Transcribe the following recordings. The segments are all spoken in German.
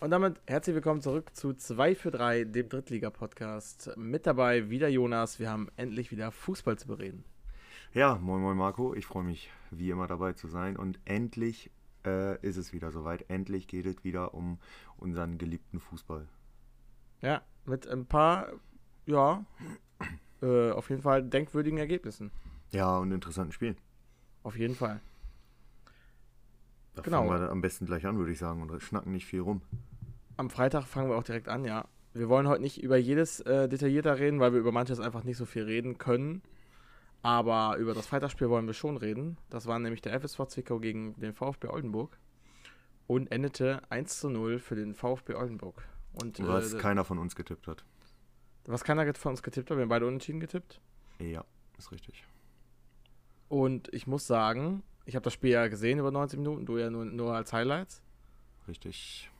Und damit herzlich willkommen zurück zu 2 für 3, dem Drittliga-Podcast. Mit dabei wieder Jonas. Wir haben endlich wieder Fußball zu bereden. Ja, moin moin Marco. Ich freue mich wie immer dabei zu sein. Und endlich äh, ist es wieder soweit. Endlich geht es wieder um unseren geliebten Fußball. Ja, mit ein paar, ja, äh, auf jeden Fall denkwürdigen Ergebnissen. Ja, und interessanten Spielen. Auf jeden Fall. Da Genau. fangen wir am besten gleich an, würde ich sagen, und schnacken nicht viel rum. Am Freitag fangen wir auch direkt an, ja. Wir wollen heute nicht über jedes äh, detaillierter reden, weil wir über manches einfach nicht so viel reden können. Aber über das Freitagsspiel wollen wir schon reden. Das war nämlich der FSV Zwickau gegen den VfB Oldenburg. Und endete 1 zu 0 für den VfB Oldenburg. Und Was äh, keiner von uns getippt hat. was keiner von uns getippt hat, wir haben beide unentschieden getippt. Ja, ist richtig. Und ich muss sagen, ich habe das Spiel ja gesehen über 90 Minuten, du ja nur, nur als Highlights. Richtig.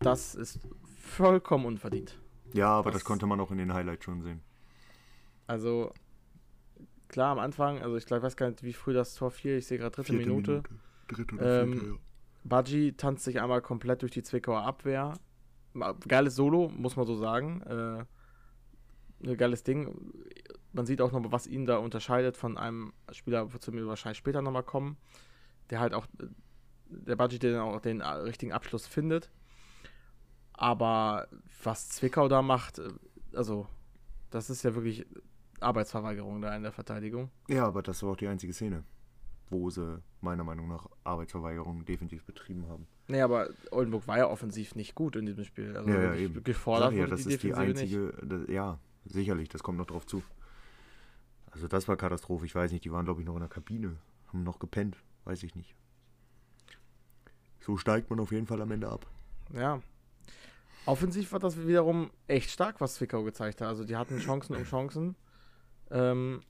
Das ist vollkommen unverdient. Ja, aber Das- das konnte man auch in den Highlights schon sehen. Also, klar, am Anfang, also ich glaub, weiß gar nicht, wie früh das Tor fiel, ich sehe gerade dritte Minute. Dritte Ähm, vierte, ja. Badji tanzt sich einmal komplett durch die Zwickauer Abwehr. Geiles Solo, muss man so sagen. Äh, ein geiles Ding. Man sieht auch noch, was ihn da unterscheidet von einem Spieler, zu dem wir wahrscheinlich später nochmal kommen, der halt auch, der Badji, der dann auch den richtigen Abschluss findet. Aber was Zwickau da macht, also, das ist ja wirklich Arbeitsverweigerung da in der Verteidigung. Ja, aber das war auch die einzige Szene, wo sie meiner Meinung nach Arbeitsverweigerung definitiv betrieben haben. Nee, aber Oldenburg war ja offensiv nicht gut in diesem Spiel. Also Ja, ja, eben. gefordert ja, das ist die Defensive nicht. einzige, das, ja, sicherlich, das kommt noch drauf zu. Also das war Katastrophe, ich weiß nicht, die waren glaube ich noch in der Kabine, haben noch gepennt, weiß ich nicht. So steigt man auf jeden Fall am Ende ab. Ja. Offensiv war das wiederum echt stark, was Zwickau gezeigt hat. Also die hatten Chancen um Chancen. Ähm,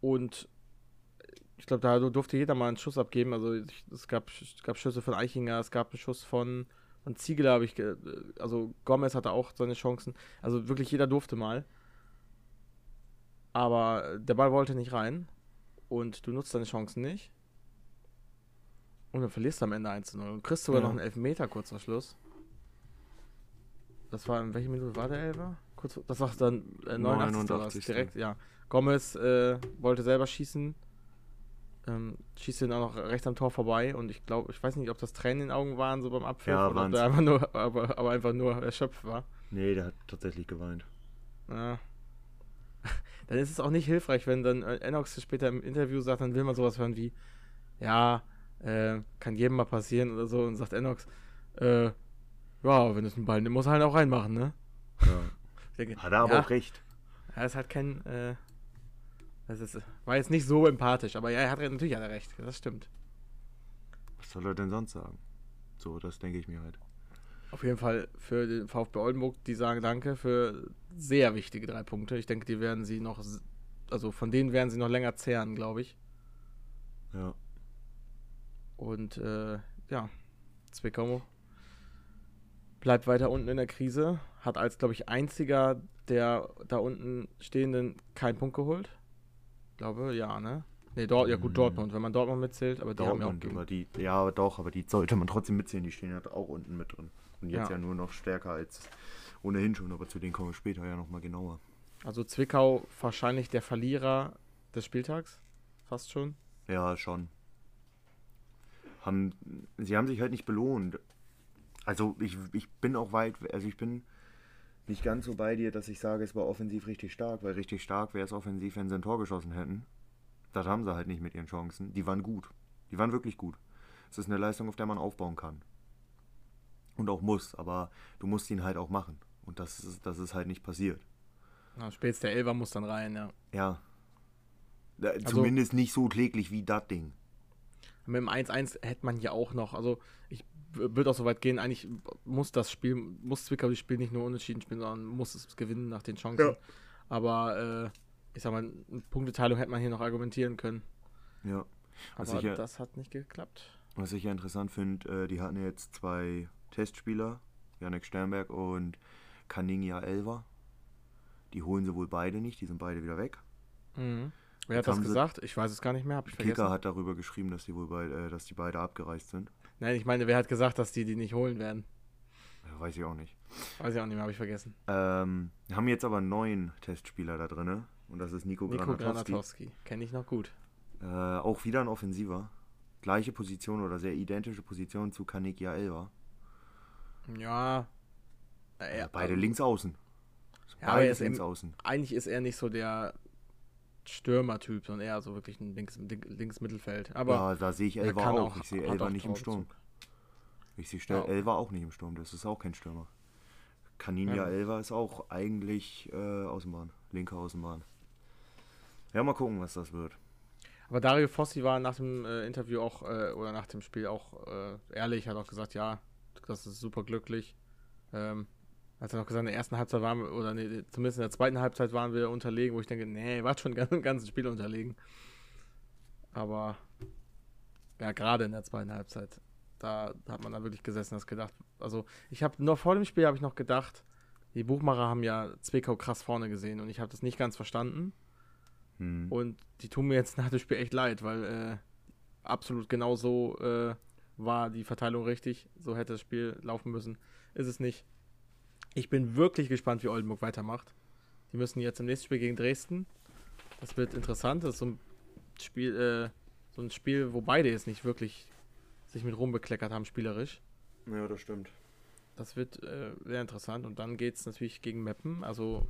und ich glaube, da durfte jeder mal einen Schuss abgeben. Also ich, es gab, gab Schüsse von Eichinger, es gab einen Schuss von, von Ziegler, habe ich, also Gomez hatte auch seine Chancen. Also wirklich jeder durfte mal. Aber der Ball wollte nicht rein. Und du nutzt deine Chancen nicht. Und dann verlierst du am Ende 1 0 und kriegst sogar Ja. noch einen Elfmeter kurz vor Schluss. Das war, in welcher Minute war der Elfer? Kurz, das war dann äh, 89. oder was? 89.. Direkt, ja. Gomez äh, wollte selber schießen. Ähm, schießt ihn auch noch rechts am Tor vorbei und ich glaube, ich weiß nicht, ob das Tränen in den Augen waren, so beim Abpfiff Ja, oder ob der einfach nur, aber, aber einfach nur erschöpft war. Nee, der hat tatsächlich geweint. Ja. Dann ist es auch nicht hilfreich, wenn dann äh, Enox später im Interview sagt, dann will man sowas hören wie, ja, äh, kann jedem mal passieren oder so und sagt Enox, äh, ja, wenn es ein Ball nimmt, muss er halt auch reinmachen, ne? Ja. Denke, Hat er aber ja, auch recht. Er ist halt kein, äh, das ist, war jetzt nicht so empathisch, aber ja, er hat natürlich hat er recht, das stimmt. Was soll er denn sonst sagen? So, das denke ich mir halt. Auf jeden Fall für den VfB Oldenburg, die sagen Danke für sehr wichtige drei Punkte. Ich denke, die werden sie noch, also von denen werden sie noch länger zehren, glaube ich. Ja. Und äh, ja, Zwickau bleibt weiter unten in der Krise, hat als, glaube ich, einziger der da unten stehenden keinen Punkt geholt. Glaube, ja, ne? Ne, Dort, ja gut, Mhm. Dortmund, wenn man Dortmund mitzählt, aber ja auch Dortmund, aber die, ja, aber doch, aber die sollte man trotzdem mitzählen, die stehen ja auch unten mit drin. Und jetzt Ja. ja, nur noch stärker als ohnehin schon, aber zu denen kommen wir später ja nochmal genauer. Also Zwickau wahrscheinlich der Verlierer des Spieltags, fast schon. Ja, schon. Haben, sie haben sich halt nicht belohnt. Also ich, ich bin auch weit, also ich bin nicht ganz so bei dir, dass ich sage, es war offensiv richtig stark, weil richtig stark wäre es offensiv, wenn sie ein Tor geschossen hätten. Das haben sie halt nicht mit ihren Chancen. Die waren gut. Die waren wirklich gut. Es ist eine Leistung, auf der man aufbauen kann. Und auch muss, aber du musst ihn halt auch machen. Und das ist, das ist halt nicht passiert. Ja, spätestens der Elfer muss dann rein, ja. Ja. Da- Zumindest nicht so kläglich wie das Ding. Mit dem 1-1 hätte man hier auch noch, also ich würde auch so weit gehen, eigentlich muss das Spiel, muss Zwickau das Spiel nicht nur unentschieden spielen, sondern muss es gewinnen nach den Chancen. Ja. Aber äh, ich sag mal, eine Punkteteilung hätte man hier noch argumentieren können. Ja. Was Aber ich ja- das hat nicht geklappt. Was ich ja interessant finde, äh, die hatten ja jetzt zwei Testspieler, Janek Sternberg und Kaninja Elver. Die holen sie wohl beide nicht, die sind beide wieder weg. Mhm. Wer hat das gesagt? Ich weiß es gar nicht mehr, hab ich vergessen. Kicker hat darüber geschrieben, dass die wohl beide, äh, dass die beide abgereist sind. Nein, ich meine, wer hat gesagt, dass die die nicht holen werden? weiß ich auch nicht. Weiß ich auch nicht mehr, habe ich vergessen. Ähm, haben jetzt aber einen neuen Testspieler da drin. Und das ist Nico, Nico Granatowski. Granatowski. Kenne ich noch gut. Äh, auch wieder ein Offensiver. Gleiche Position oder sehr identische Position zu Kanikia Elva. Ja. Ja beide links außen. Ja, aber er Beide links außen. Eigentlich ist er nicht so der Stürmertyp, sondern eher so wirklich ein links, links Mittelfeld. Aber ja, da sehe ich Elva auch. auch- Ich sehe Elva nicht im Sturm. Ich sehe Ja. Elva auch nicht im Sturm. Das ist auch kein Stürmer. Kaninja Ja. Elva ist auch eigentlich äh, Außenbahn. Linke Außenbahn. Ja, mal gucken, was das wird. Aber Dario Fossi war nach dem äh, Interview auch, äh, oder nach dem Spiel auch äh, ehrlich, hat auch gesagt, ja, das ist super glücklich. Ähm, als er noch gesagt, in der ersten Halbzeit waren wir, oder nee, zumindest in der zweiten Halbzeit waren wir unterlegen, wo ich denke, nee, war schon im ganzen Spiel unterlegen. Aber ja, gerade in der zweiten Halbzeit, da hat man da wirklich gesessen und hat gedacht, also ich habe noch vor dem Spiel habe ich noch gedacht, die Buchmacher haben ja Zwickau krass vorne gesehen und ich habe das nicht ganz verstanden. Hm. Und die tun mir jetzt nach dem Spiel echt leid, weil äh, absolut genau so äh, war die Verteilung richtig. So hätte das Spiel laufen müssen. Ist es nicht. Ich bin wirklich gespannt, wie Oldenburg weitermacht. Die müssen jetzt im nächsten Spiel gegen Dresden. Das wird interessant. Das ist so ein Spiel, äh, so ein Spiel, wo beide jetzt nicht wirklich sich mit rumbekleckert haben, spielerisch. Ja, das stimmt. Das wird äh, sehr interessant. Und dann geht es natürlich gegen Meppen. Also,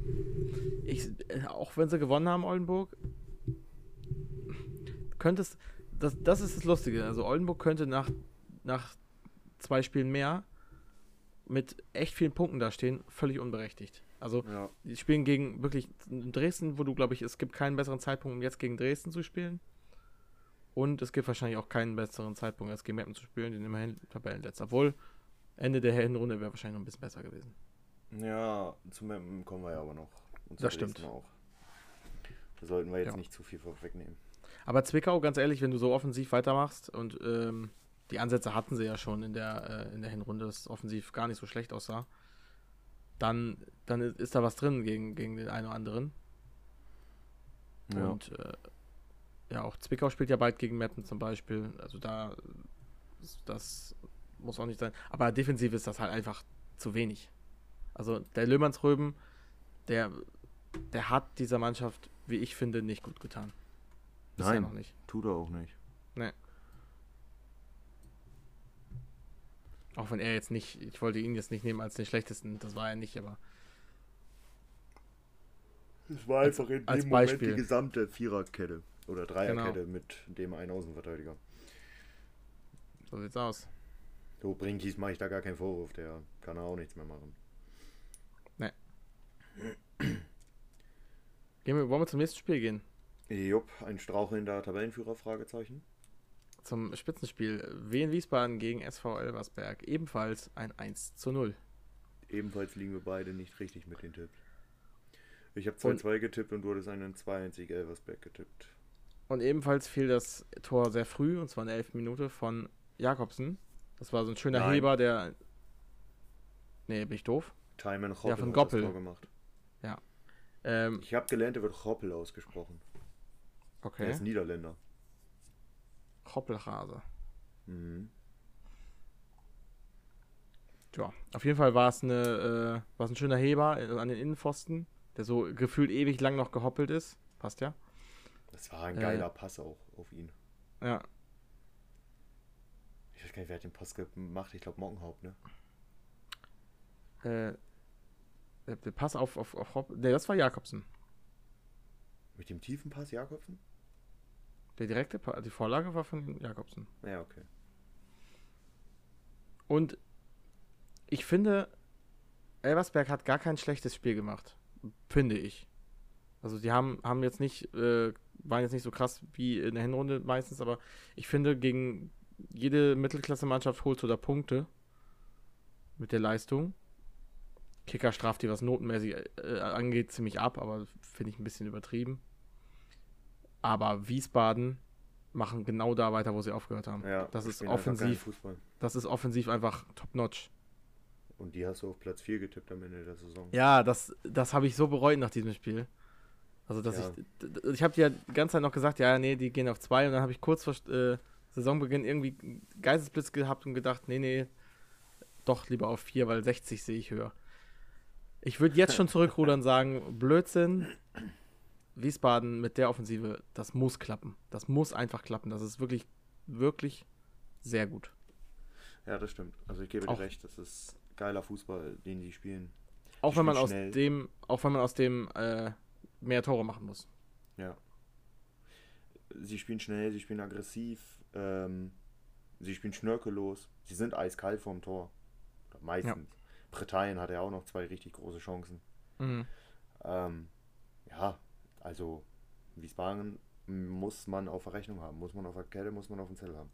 ich, äh, auch wenn sie gewonnen haben, Oldenburg, könnte es. Das, das ist das Lustige. Also, Oldenburg könnte nach, nach zwei Spielen mehr mit echt vielen Punkten dastehen, völlig unberechtigt. Also, Ja. die spielen gegen wirklich Dresden, wo du, glaube ich, es gibt keinen besseren Zeitpunkt, um jetzt gegen Dresden zu spielen. Und es gibt wahrscheinlich auch keinen besseren Zeitpunkt, als gegen Meppen zu spielen, den immerhin Tabellenletzter. Obwohl, Ende der Hinrunde wäre wahrscheinlich noch ein bisschen besser gewesen. Ja, zum Mappen kommen wir ja aber noch. Und zu Das stimmt. Dresden auch. Da sollten wir jetzt Ja. nicht zu viel vorwegnehmen. Aber Zwickau, ganz ehrlich, wenn du so offensiv weitermachst und ähm, die Ansätze hatten sie ja schon in der, äh, in der Hinrunde, dass offensiv gar nicht so schlecht aussah, dann, dann ist, da was drin gegen, gegen den einen oder anderen. Ja. Und äh, ja, auch Zwickau spielt ja bald gegen Meppen zum Beispiel. Also da, das muss auch nicht sein. Aber defensiv ist das halt einfach zu wenig. Also der Löhmannsröben, der, der hat dieser Mannschaft, wie ich finde, nicht gut getan. Bisher Nein. noch nicht. Tut er auch nicht. Auch wenn er jetzt nicht, ich wollte ihn jetzt nicht nehmen als den schlechtesten, das war er nicht, aber Es war Als- einfach in als dem Moment Beispiel. die gesamte Viererkette oder Dreierkette mit dem einen Außenverteidiger. so sieht's aus. So, Brinkis mache ich da gar keinen Vorwurf, der kann auch nichts mehr machen. Gehen wir, wollen wir zum nächsten Spiel gehen? Jupp, ein strauchelnder Tabellenführer, Fragezeichen. Zum Spitzenspiel. Wien Wiesbaden gegen SV Elversberg. Ebenfalls ein 1 zu 0. Ebenfalls liegen wir beide nicht richtig mit den Tipps. Ich habe Und- 2-2 getippt und du hattest einen 2-1 Elversberg getippt. Und ebenfalls fiel das Tor sehr früh, und zwar in der 11. Minute von Jakobsen. Das war so ein schöner Nein. Heber, der. Nee, bin ich doof. Timon Hoppel von hat Goppel. das Tor gemacht. Ähm, Ich habe gelernt, er wird Hoppel ausgesprochen. Er okay. ist Niederländer. Hoppelrase. Mhm. Ja, auf jeden Fall war es eine, äh, war es ein schöner Heber äh, an den Innenpfosten, der so gefühlt ewig lang noch gehoppelt ist. Passt ja. Das war ein Äh. geiler Pass auch auf ihn. Ja, Ich weiß gar nicht, wer hat den Pass gemacht. Ich glaube Mockenhaupt, ne? äh, der, Pass auf, auf, auf Hopp, nee, das war Jakobsen. Mit dem tiefen Pass Jakobsen? Der direkte, Pa- die Vorlage war von Jakobsen. Ja, okay. Und ich finde, Elversberg hat gar kein schlechtes Spiel gemacht. Finde ich. Also die haben, haben jetzt nicht, äh, waren jetzt nicht so krass wie in der Hinrunde meistens, aber ich finde, gegen jede Mittelklasse-Mannschaft holst du da Punkte mit der Leistung. Kicker straft die, was notenmäßig äh, angeht, ziemlich ab, aber finde ich ein bisschen übertrieben. Aber Wiesbaden machen genau da weiter, wo sie aufgehört haben. Ja, das ist offensiv das ist offensiv einfach top-notch. Und die hast du auf Platz 4 getippt am Ende der Saison. Ja, das, das habe ich so bereut nach diesem Spiel. Also, dass Ja. ich. Ich habe dir die ganze Zeit noch gesagt, ja, nee, die gehen auf zwei. Und dann habe ich kurz vor äh, Saisonbeginn irgendwie Geistesblitz gehabt und gedacht, nee, nee, doch lieber auf 4, weil 60 sehe ich höher. Ich würde jetzt schon zurückrudern und sagen, Blödsinn. Wiesbaden mit der Offensive, das muss klappen. Das muss einfach klappen. Das ist wirklich, wirklich sehr gut. Ja, das stimmt. Also ich gebe Auch- dir recht, das ist geiler Fußball, den die spielen. Auch Die wenn man aus dem, auch wenn man aus dem äh, mehr Tore machen muss. Ja. Sie spielen schnell, sie spielen aggressiv, ähm, sie spielen schnörkellos, sie sind eiskalt vorm Tor. Meistens. Britannien hatte ja auch noch zwei richtig große Chancen. Mhm. Ähm, ja, also Wiesbaden muss man auf der Rechnung haben, muss man auf der Kette, muss man auf dem Zettel haben.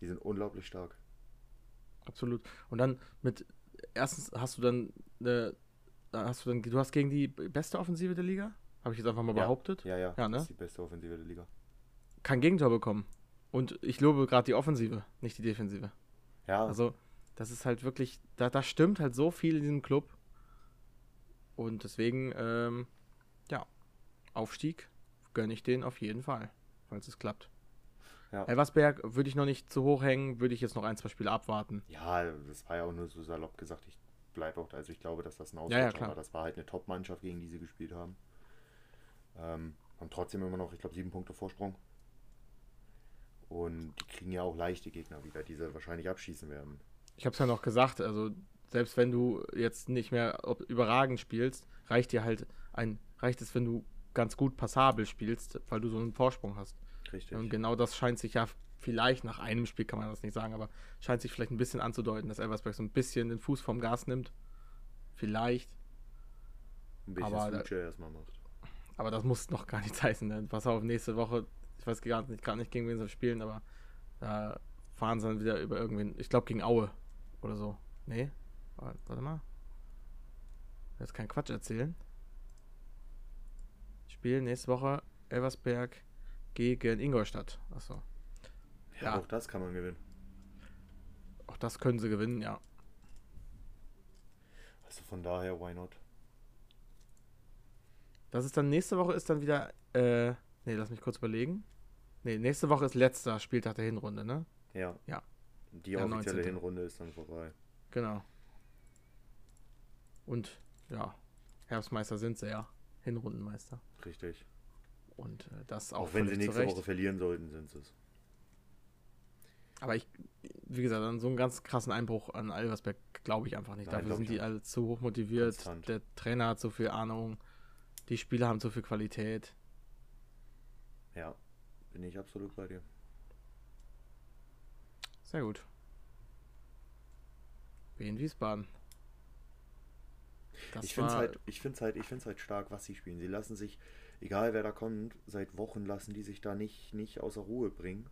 Die sind unglaublich stark. Absolut. Und dann mit erstens hast du dann äh, hast du dann du hast gegen die beste Offensive der Liga, habe ich jetzt einfach mal Ja. behauptet, Ja, ja, Ja, ne? das ist die beste Offensive der Liga. kein Gegentor bekommen. Und ich lobe gerade die Offensive, nicht die Defensive. Ja, Also, das ist halt wirklich, da, da stimmt halt so viel in diesem Club. Und deswegen, ähm, ja, Aufstieg gönne ich den auf jeden Fall, falls es klappt. Ja. Elversberg würde ich noch nicht zu hoch hängen, würde ich jetzt noch ein, zwei Spiele abwarten. Ja, das war ja auch nur so salopp gesagt. Ich bleibe auch da. Also ich glaube, dass das ein Ja, Ausrutscher ja, klar. war. Das war halt eine Top-Mannschaft, gegen die sie gespielt haben. Ähm, haben trotzdem immer noch, ich glaube, sieben Punkte Vorsprung. Und die kriegen ja auch leichte Gegner wieder, die sie wahrscheinlich abschießen werden. Ich habe es ja noch gesagt, also selbst wenn du jetzt nicht mehr überragend spielst, reicht dir halt ein, reicht es, wenn du ganz gut passabel spielst, weil du so einen Vorsprung hast. Richtig. Und genau das scheint sich ja vielleicht nach einem Spiel, kann man das nicht sagen, aber scheint sich vielleicht ein bisschen anzudeuten, dass Elversberg so ein bisschen den Fuß vom Gas nimmt. Vielleicht. Ein bisschen aber da- Switcher erstmal macht. Aber das muss noch gar nichts heißen. Ne? Pass auf, nächste Woche, ich weiß gar nicht, gar nicht gegen wen sie spielen, aber da fahren sie dann wieder über irgendwen. Ich glaube gegen Aue oder so. Nee? Warte mal. Jetzt kein Quatsch erzählen. Spielen nächste Woche Elversberg gegen Ingolstadt. Achso. Ja, Ja. auch das kann man gewinnen. Auch das können sie gewinnen, ja. Also von daher, why not? Das ist dann nächste Woche ist dann wieder. Äh, nee, lass mich kurz überlegen. Nee, nächste Woche ist letzter Spieltag der Hinrunde, ne? Ja. Ja. Die Der offizielle 19.. Hinrunde ist dann vorbei. Genau. Und ja, Herbstmeister sind sie ja. Hinrundenmeister. Richtig. Und äh, das auch, Auch, wenn sie nächste zurecht. Woche verlieren sollten, sind sie es. Aber ich, wie gesagt, an so einen ganz krassen Einbruch an Elversberg glaube ich einfach nicht. Nein, Dafür sind die alle zu hoch motiviert. Konstant. Der Trainer hat so viel Ahnung. Die Spieler haben so viel Qualität. Ja, bin ich absolut bei dir. Sehr gut. Wien Wiesbaden. Das ich finde es halt, ich find's halt, ich find's halt stark, was sie spielen. Sie lassen sich, egal wer da kommt, seit Wochen lassen die sich da nicht, nicht außer Ruhe bringen.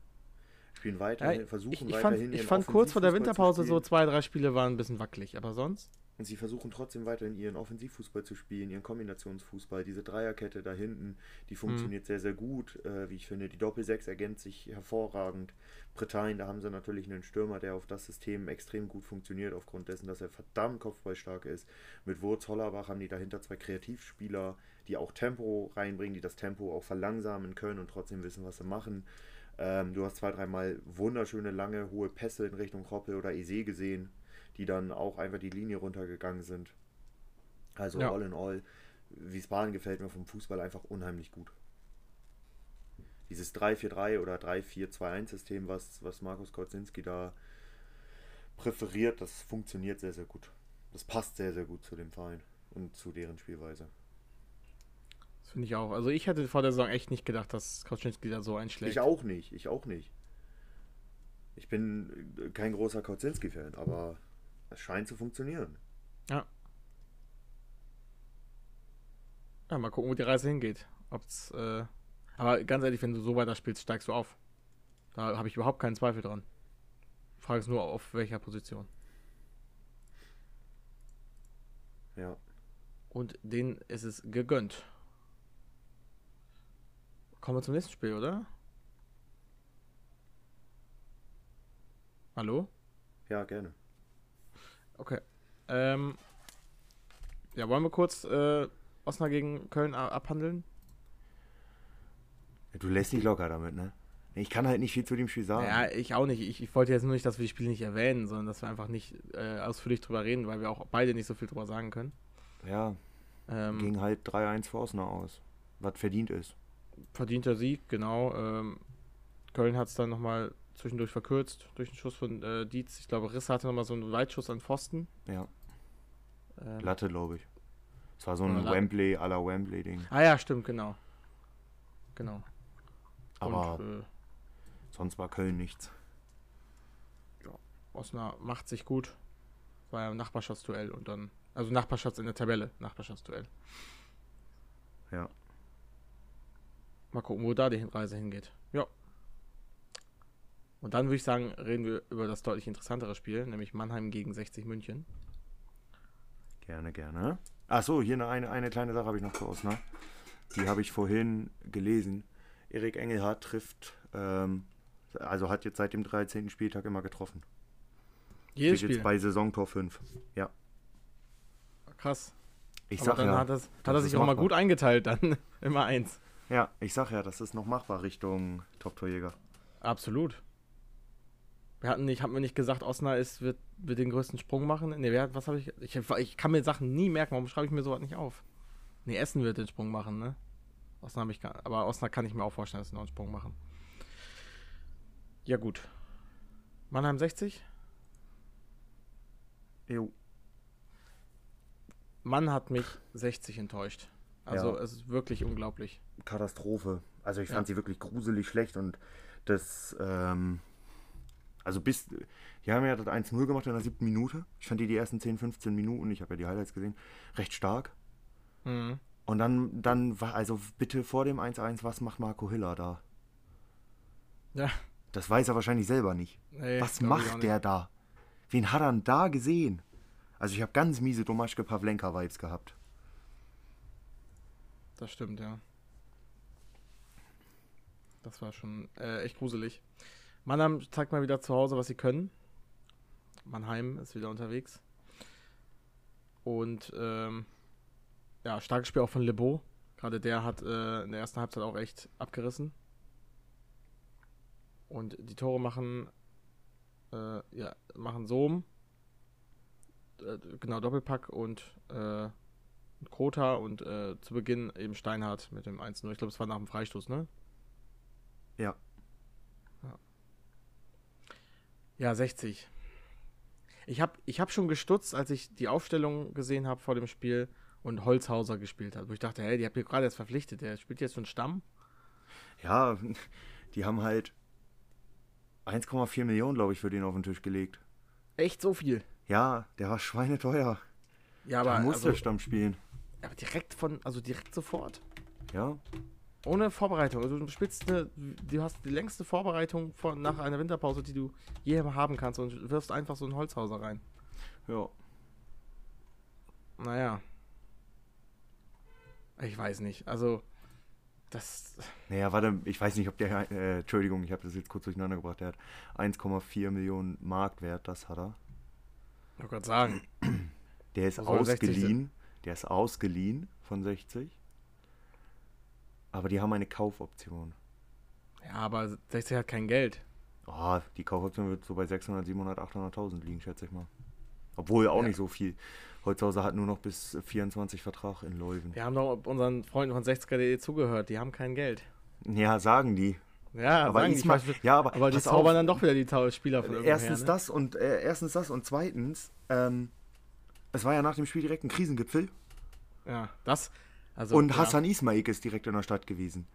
Spielen weiterhin, Ja, versuchen ich, ich weiterhin fand, ich fand kurz vor der Winterpause so zwei, drei Spiele waren ein bisschen wackelig, aber sonst? Und sie versuchen trotzdem weiterhin ihren Offensivfußball zu spielen, ihren Kombinationsfußball. Diese Dreierkette da hinten, die Mhm. funktioniert sehr, sehr gut, äh, wie ich finde. Die Doppel-6 ergänzt sich hervorragend. Britannien, da haben sie natürlich einen Stürmer, der auf das System extrem gut funktioniert, aufgrund dessen, dass er verdammt kopfballstark ist. Mit Wurz Hollerbach haben die dahinter zwei Kreativspieler, die auch Tempo reinbringen, die das Tempo auch verlangsamen können und trotzdem wissen, was sie machen. Ähm, du hast zwei, dreimal wunderschöne, lange, hohe Pässe in Richtung Roppel oder Ise gesehen, die dann auch einfach die Linie runtergegangen sind. Also Ja. all in all, Wiesbaden gefällt mir vom Fußball einfach unheimlich gut. Dieses 3-4-3 oder 3-4-2-1-System, was, was Markus Kocinski da präferiert, das funktioniert sehr, sehr gut. Das passt sehr, sehr gut zu dem Verein und zu deren Spielweise. Das finde ich auch. Also ich hätte vor der Saison echt nicht gedacht, dass Koczynski da so einschlägt. Ich auch nicht, ich auch nicht. Ich bin kein großer Kocinski-Fan, aber es scheint zu funktionieren. Ja, mal gucken, wo die Reise hingeht. Ob's, äh, aber ganz ehrlich, wenn du so weiter spielst, steigst du auf. Da habe ich überhaupt keinen Zweifel dran. Frage ist nur, auf welcher Position. Ja. Und denen ist es gegönnt. Kommen wir zum nächsten Spiel, oder? Hallo? Ja, gerne. Okay. Ähm, ja, wollen wir kurz äh, Osnabrück gegen Köln abhandeln? Du lässt dich locker damit, ne? Ich kann halt nicht viel zu dem Spiel sagen. Ja, ich auch nicht. Ich, ich wollte jetzt nur nicht, dass wir die Spiele nicht erwähnen, sondern dass wir einfach nicht äh, ausführlich drüber reden, weil wir auch beide nicht so viel drüber sagen können. Ja, Ähm, ging halt 3-1 für Osnabrück aus. Was verdient ist. verdienter Sieg, genau. Ähm, Köln hat es dann nochmal zwischendurch verkürzt durch einen Schuss von äh, Dietz. Ich glaube, Riss hatte nochmal so einen Weitschuss an Pfosten. Ja, Ähm, Latte, glaube ich. Es war so Ja, ein Latte. Wembley à la Wembley-Ding. ah ja, stimmt, genau. Genau. Aber Und, äh, sonst war Köln nichts. Osnabrück macht sich gut. War ja ein Nachbarschaftsduell und dann, also Nachbarschafts in der Tabelle, Nachbarschaftsduell. Ja. Mal gucken, wo da die Reise hingeht. Ja. Und dann würde ich sagen, reden wir über das deutlich interessantere Spiel, nämlich Mannheim gegen 60 München. Gerne, gerne. Achso, hier eine, eine, eine kleine Sache habe ich noch zu Osnabrück. Die habe ich vorhin gelesen. Erik Engelhardt trifft, ähm, also hat jetzt seit dem 13. Spieltag immer getroffen. Jedes Spiel. jetzt bei Saisontor 5. Ja. Krass. Ich Aber sag dann ja, hat, das, hat das er sich auch mal gut eingeteilt, dann immer eins. ja, ich sag ja, das ist noch machbar Richtung Top-Torjäger. Absolut. Wir hatten nicht, haben wir nicht gesagt, Osnabrück ist, wird, wird den größten Sprung machen? Nee, wer, was habe ich, ich? Ich kann mir Sachen nie merken, warum schreibe ich mir sowas nicht auf? Nee, Essen wird den Sprung machen, ne? Osnabrück hab ich aber Osnabrück kann ich mir auch vorstellen, dass sie noch einen Sprung machen. Ja, gut. Mannheim 60? Jo. Mann hat mich 60 enttäuscht. Also, Ja. es ist wirklich unglaublich. Katastrophe. Also ich Ja. fand sie wirklich gruselig schlecht und das, ähm, also bis, die haben ja das 1-0 gemacht in der siebten Minute. Ich fand die die ersten 10, 15 Minuten, ich habe ja die Highlights gesehen, recht stark. Mhm. Und dann, dann war, also bitte vor dem 1-1, was macht Marco Hiller da? Ja. Das weiß er wahrscheinlich selber nicht. Nee, was macht der da? Wen hat er denn da gesehen? Also ich habe ganz miese Domaschke Pavlenka-Vibes gehabt. Das stimmt, ja. Das war schon äh, echt gruselig. Mannheim zeigt mal wieder zu Hause, was sie können. Mannheim ist wieder unterwegs. Und ähm, ja, starkes Spiel auch von Lebeau. Gerade der hat äh, in der ersten Halbzeit auch echt abgerissen. Und die Tore machen, äh, ja, machen Sohm. Äh, genau, Doppelpack und äh, und Krota und äh, zu Beginn eben Steinhardt mit dem 1-0. Ich glaube, es war nach dem Freistoß, ne? Ja, ja 60. Ich habe ich hab schon gestutzt, als ich die Aufstellung gesehen habe vor dem Spiel und Holzhauser gespielt hat, wo ich dachte, hey, die habt ihr gerade erst verpflichtet, der spielt jetzt schon Stamm. Ja, die haben halt 1,4 Millionen, glaube ich, für den auf den Tisch gelegt. Echt so viel. Ja, der war schweineteuer. Ja, Da aber, musste also, Stamm spielen. aber direkt von, also direkt sofort. Ja, Ohne Vorbereitung. Also du spielst eine, du hast die längste Vorbereitung von, nach einer Winterpause, die du je haben kannst und wirfst einfach so einen Holzhauser rein. ja. Naja. Ich weiß nicht. Also, das. Naja, warte, ich weiß nicht, ob der, äh, Entschuldigung, ich habe das jetzt kurz durcheinander gebracht. Der hat 1,4 Millionen Marktwert, das hat er. Ich wollte gerade sagen. Der ist Wo soll 60 ausgeliehen. Der ist ausgeliehen von 60. Aber die haben eine Kaufoption. Ja, aber 60 hat kein Geld. Oh, die Kaufoption wird so bei 600, 700, 800.000 liegen, schätze ich mal. Obwohl auch Ja. nicht so viel. Holzhauser hat nur noch bis 24 Vertrag in Leuven. Wir haben doch unseren Freunden von 60er.de zugehört. Die haben kein Geld. Ja, sagen die. Ja, aber sagen die, ich weiß, ja, aber, aber die zaubern auf, dann doch wieder die Spieler von erstens ne? das und äh, erstens das und zweitens, ähm, es war ja nach dem Spiel direkt ein Krisengipfel Ja, das. Also, und ja. Hassan Ismail ist direkt in der Stadt gewesen.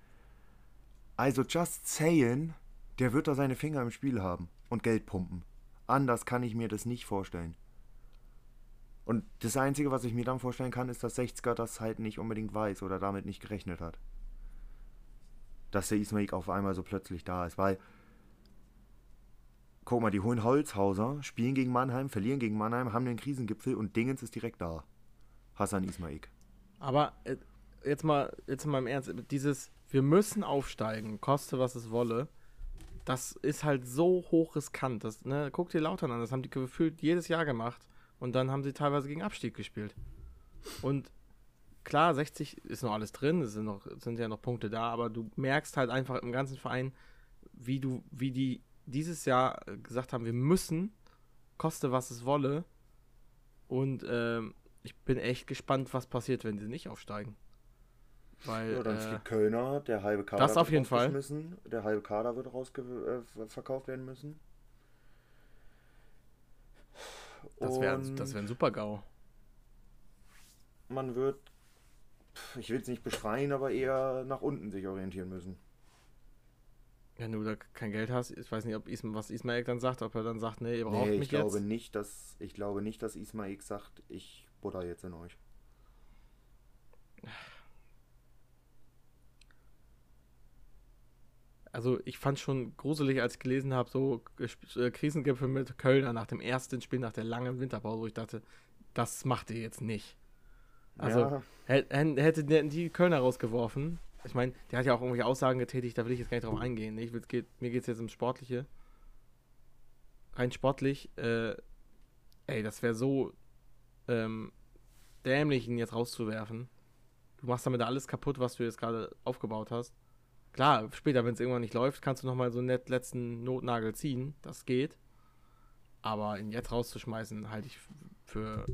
Also just saying, der wird da seine Finger im Spiel haben und Geld pumpen. Anders kann ich mir das nicht vorstellen. Und das Einzige, was ich mir dann vorstellen kann, ist, dass 60er das halt nicht unbedingt weiß oder damit nicht gerechnet hat. Dass der Ismail auf einmal so plötzlich da ist, weil Guck mal, die holen Holzhauser, spielen gegen Mannheim, verlieren gegen Mannheim, haben den Krisengipfel und Dingens ist direkt da. Hassan Ismail. Aber äh, jetzt mal, jetzt mal im Ernst, dieses, wir müssen aufsteigen, koste was es wolle, das ist halt so hoch riskant. Das, ne, guck dir Lautern an, das haben die gefühlt jedes Jahr gemacht und dann haben sie teilweise gegen Abstieg gespielt. Und klar, 60 ist noch alles drin, es sind, noch, sind ja noch Punkte da, aber du merkst halt einfach im ganzen Verein, wie du, wie die dieses Jahr gesagt haben, wir müssen, koste was es wolle. Und ähm, ich bin echt gespannt, was passiert, wenn sie nicht aufsteigen. Weil, Ja, dann äh, steht Kölner, der halbe Kader das auf wird jeden Fall. Der halbe Kader wird rausverkauft werden müssen. das wäre das wär ein super GAU. man wird, ich will es nicht beschreien, aber eher nach unten sich orientieren müssen. Wenn du da kein Geld hast, ich weiß nicht, ob Isma, was Ismail dann sagt, ob er dann sagt, nee, ihr braucht Nee, ich mich glaube jetzt. nicht, dass ich glaube nicht, dass Ismail sagt, ich butter jetzt in euch. Also ich fand schon gruselig, als ich gelesen habe, so äh, Krisengipfel mit Kölner nach dem ersten Spiel nach der langen Winterpause, wo ich dachte, das macht ihr jetzt nicht. Also ja, Hä- hä- Hätte die Kölner rausgeworfen. Ich meine, der hat ja auch irgendwelche Aussagen getätigt, da will ich jetzt gar nicht drauf eingehen. Ich will, geht, mir geht es jetzt ums Sportliche. Rein sportlich, äh, ey, das wäre so ähm, dämlich, ihn jetzt rauszuwerfen. Du machst damit alles kaputt, was du jetzt gerade aufgebaut hast. Klar, später, wenn es irgendwann nicht läuft, kannst du nochmal so einen nett letzten Notnagel ziehen. Das geht. Aber ihn jetzt rauszuschmeißen, halte ich für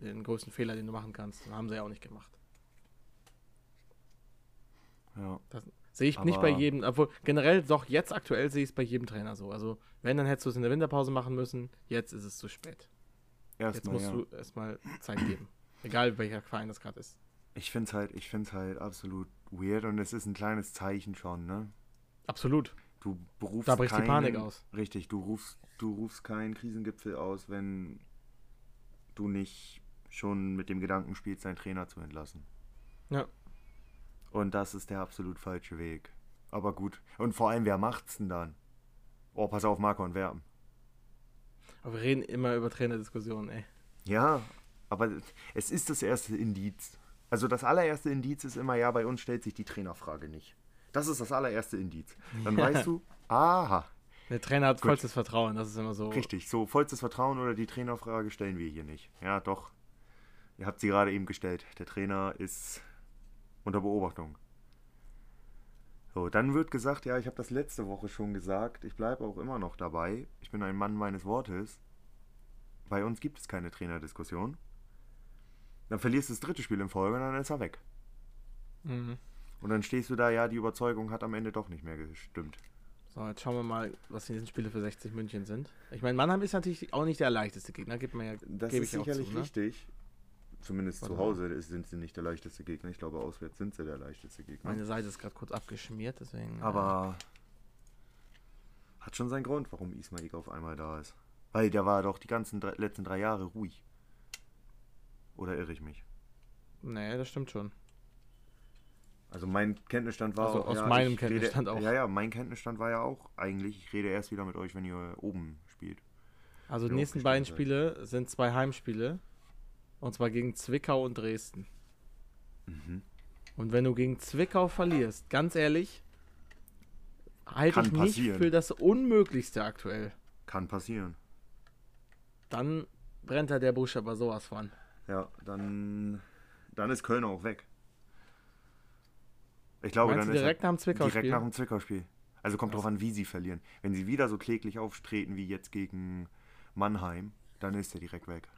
den größten Fehler, den du machen kannst. Den haben sie ja auch nicht gemacht. ja. Sehe ich nicht bei jedem, obwohl generell doch jetzt aktuell sehe ich es bei jedem Trainer so. Also, wenn, dann hättest du es in der Winterpause machen müssen. Jetzt ist es zu spät. Jetzt Erstmal, musst ja. du erstmal Zeit geben. Egal welcher Verein das gerade ist. Ich finde es halt, ich find's halt absolut weird und es ist ein kleines Zeichen schon, ne? Absolut. Du berufst Da bricht die keinen, Panik aus. Richtig, du rufst, du rufst keinen Krisengipfel aus, wenn du nicht schon mit dem Gedanken spielst, deinen Trainer zu entlassen. Ja. Und das ist der absolut falsche Weg. Aber gut. Und vor allem, wer macht's denn dann? Oh, pass auf, Marco und Werben. Aber wir reden immer über Trainerdiskussionen, ey. Ja, aber es ist das erste Indiz. Also das allererste Indiz ist immer, ja, bei uns stellt sich die Trainerfrage nicht. Das ist das allererste Indiz. Dann Ja. weißt du, aha, Der Trainer hat Gut. vollstes Vertrauen, das ist immer so. richtig, so vollstes Vertrauen oder die Trainerfrage stellen wir hier nicht. Ja, doch. Ihr habt sie gerade eben gestellt. Der Trainer ist unter Beobachtung. So, dann wird gesagt, ja, ich habe das letzte Woche schon gesagt, ich bleibe auch immer noch dabei. Ich bin ein Mann meines Wortes. Bei uns gibt es keine Trainerdiskussion. Dann verlierst du das dritte Spiel in Folge und dann ist er weg. Mhm. Und dann stehst du da, ja, die Überzeugung hat am Ende doch nicht mehr gestimmt. So, jetzt schauen wir mal, was die nächsten Spiele für 60 München sind. Ich meine, Mannheim ist natürlich auch nicht der leichteste Gegner, gibt man ja, Das gebe ist ich auch sicherlich zu, ne? richtig. Zumindest zu Warte Hause sind sie nicht der leichteste Gegner. Ich glaube, auswärts sind sie der leichteste Gegner. Meine Seite ist gerade kurz abgeschmiert, deswegen. äh, Aber hat schon seinen Grund, warum Ismail auf einmal da ist. Weil der war doch die ganzen drei, letzten drei Jahre ruhig. Oder irre ich mich? Nee, das stimmt schon. Also mein Kenntnisstand war Also auch, aus ja, meinem Kenntnisstand rede, auch. Ja, ja, mein Kenntnisstand war ja auch eigentlich, ich rede erst wieder mit euch, wenn ihr oben spielt. Also die nächsten beiden seid. Spiele sind zwei Heimspiele. Und zwar gegen Zwickau und Dresden. Mhm. Und wenn du gegen Zwickau verlierst, ganz ehrlich, halte ich passieren. für das Unmöglichste aktuell. Kann passieren. Dann brennt da der Busch aber sowas von. Ja, dann, dann ist Köln auch weg. Ich glaube, Meinst dann ist direkt nach dem Zwickau-Spiel? direkt nach dem Zwickau-Spiel. Also kommt Krass. drauf an, wie sie verlieren. Wenn sie wieder so kläglich auftreten wie jetzt gegen Mannheim, dann ist er direkt weg.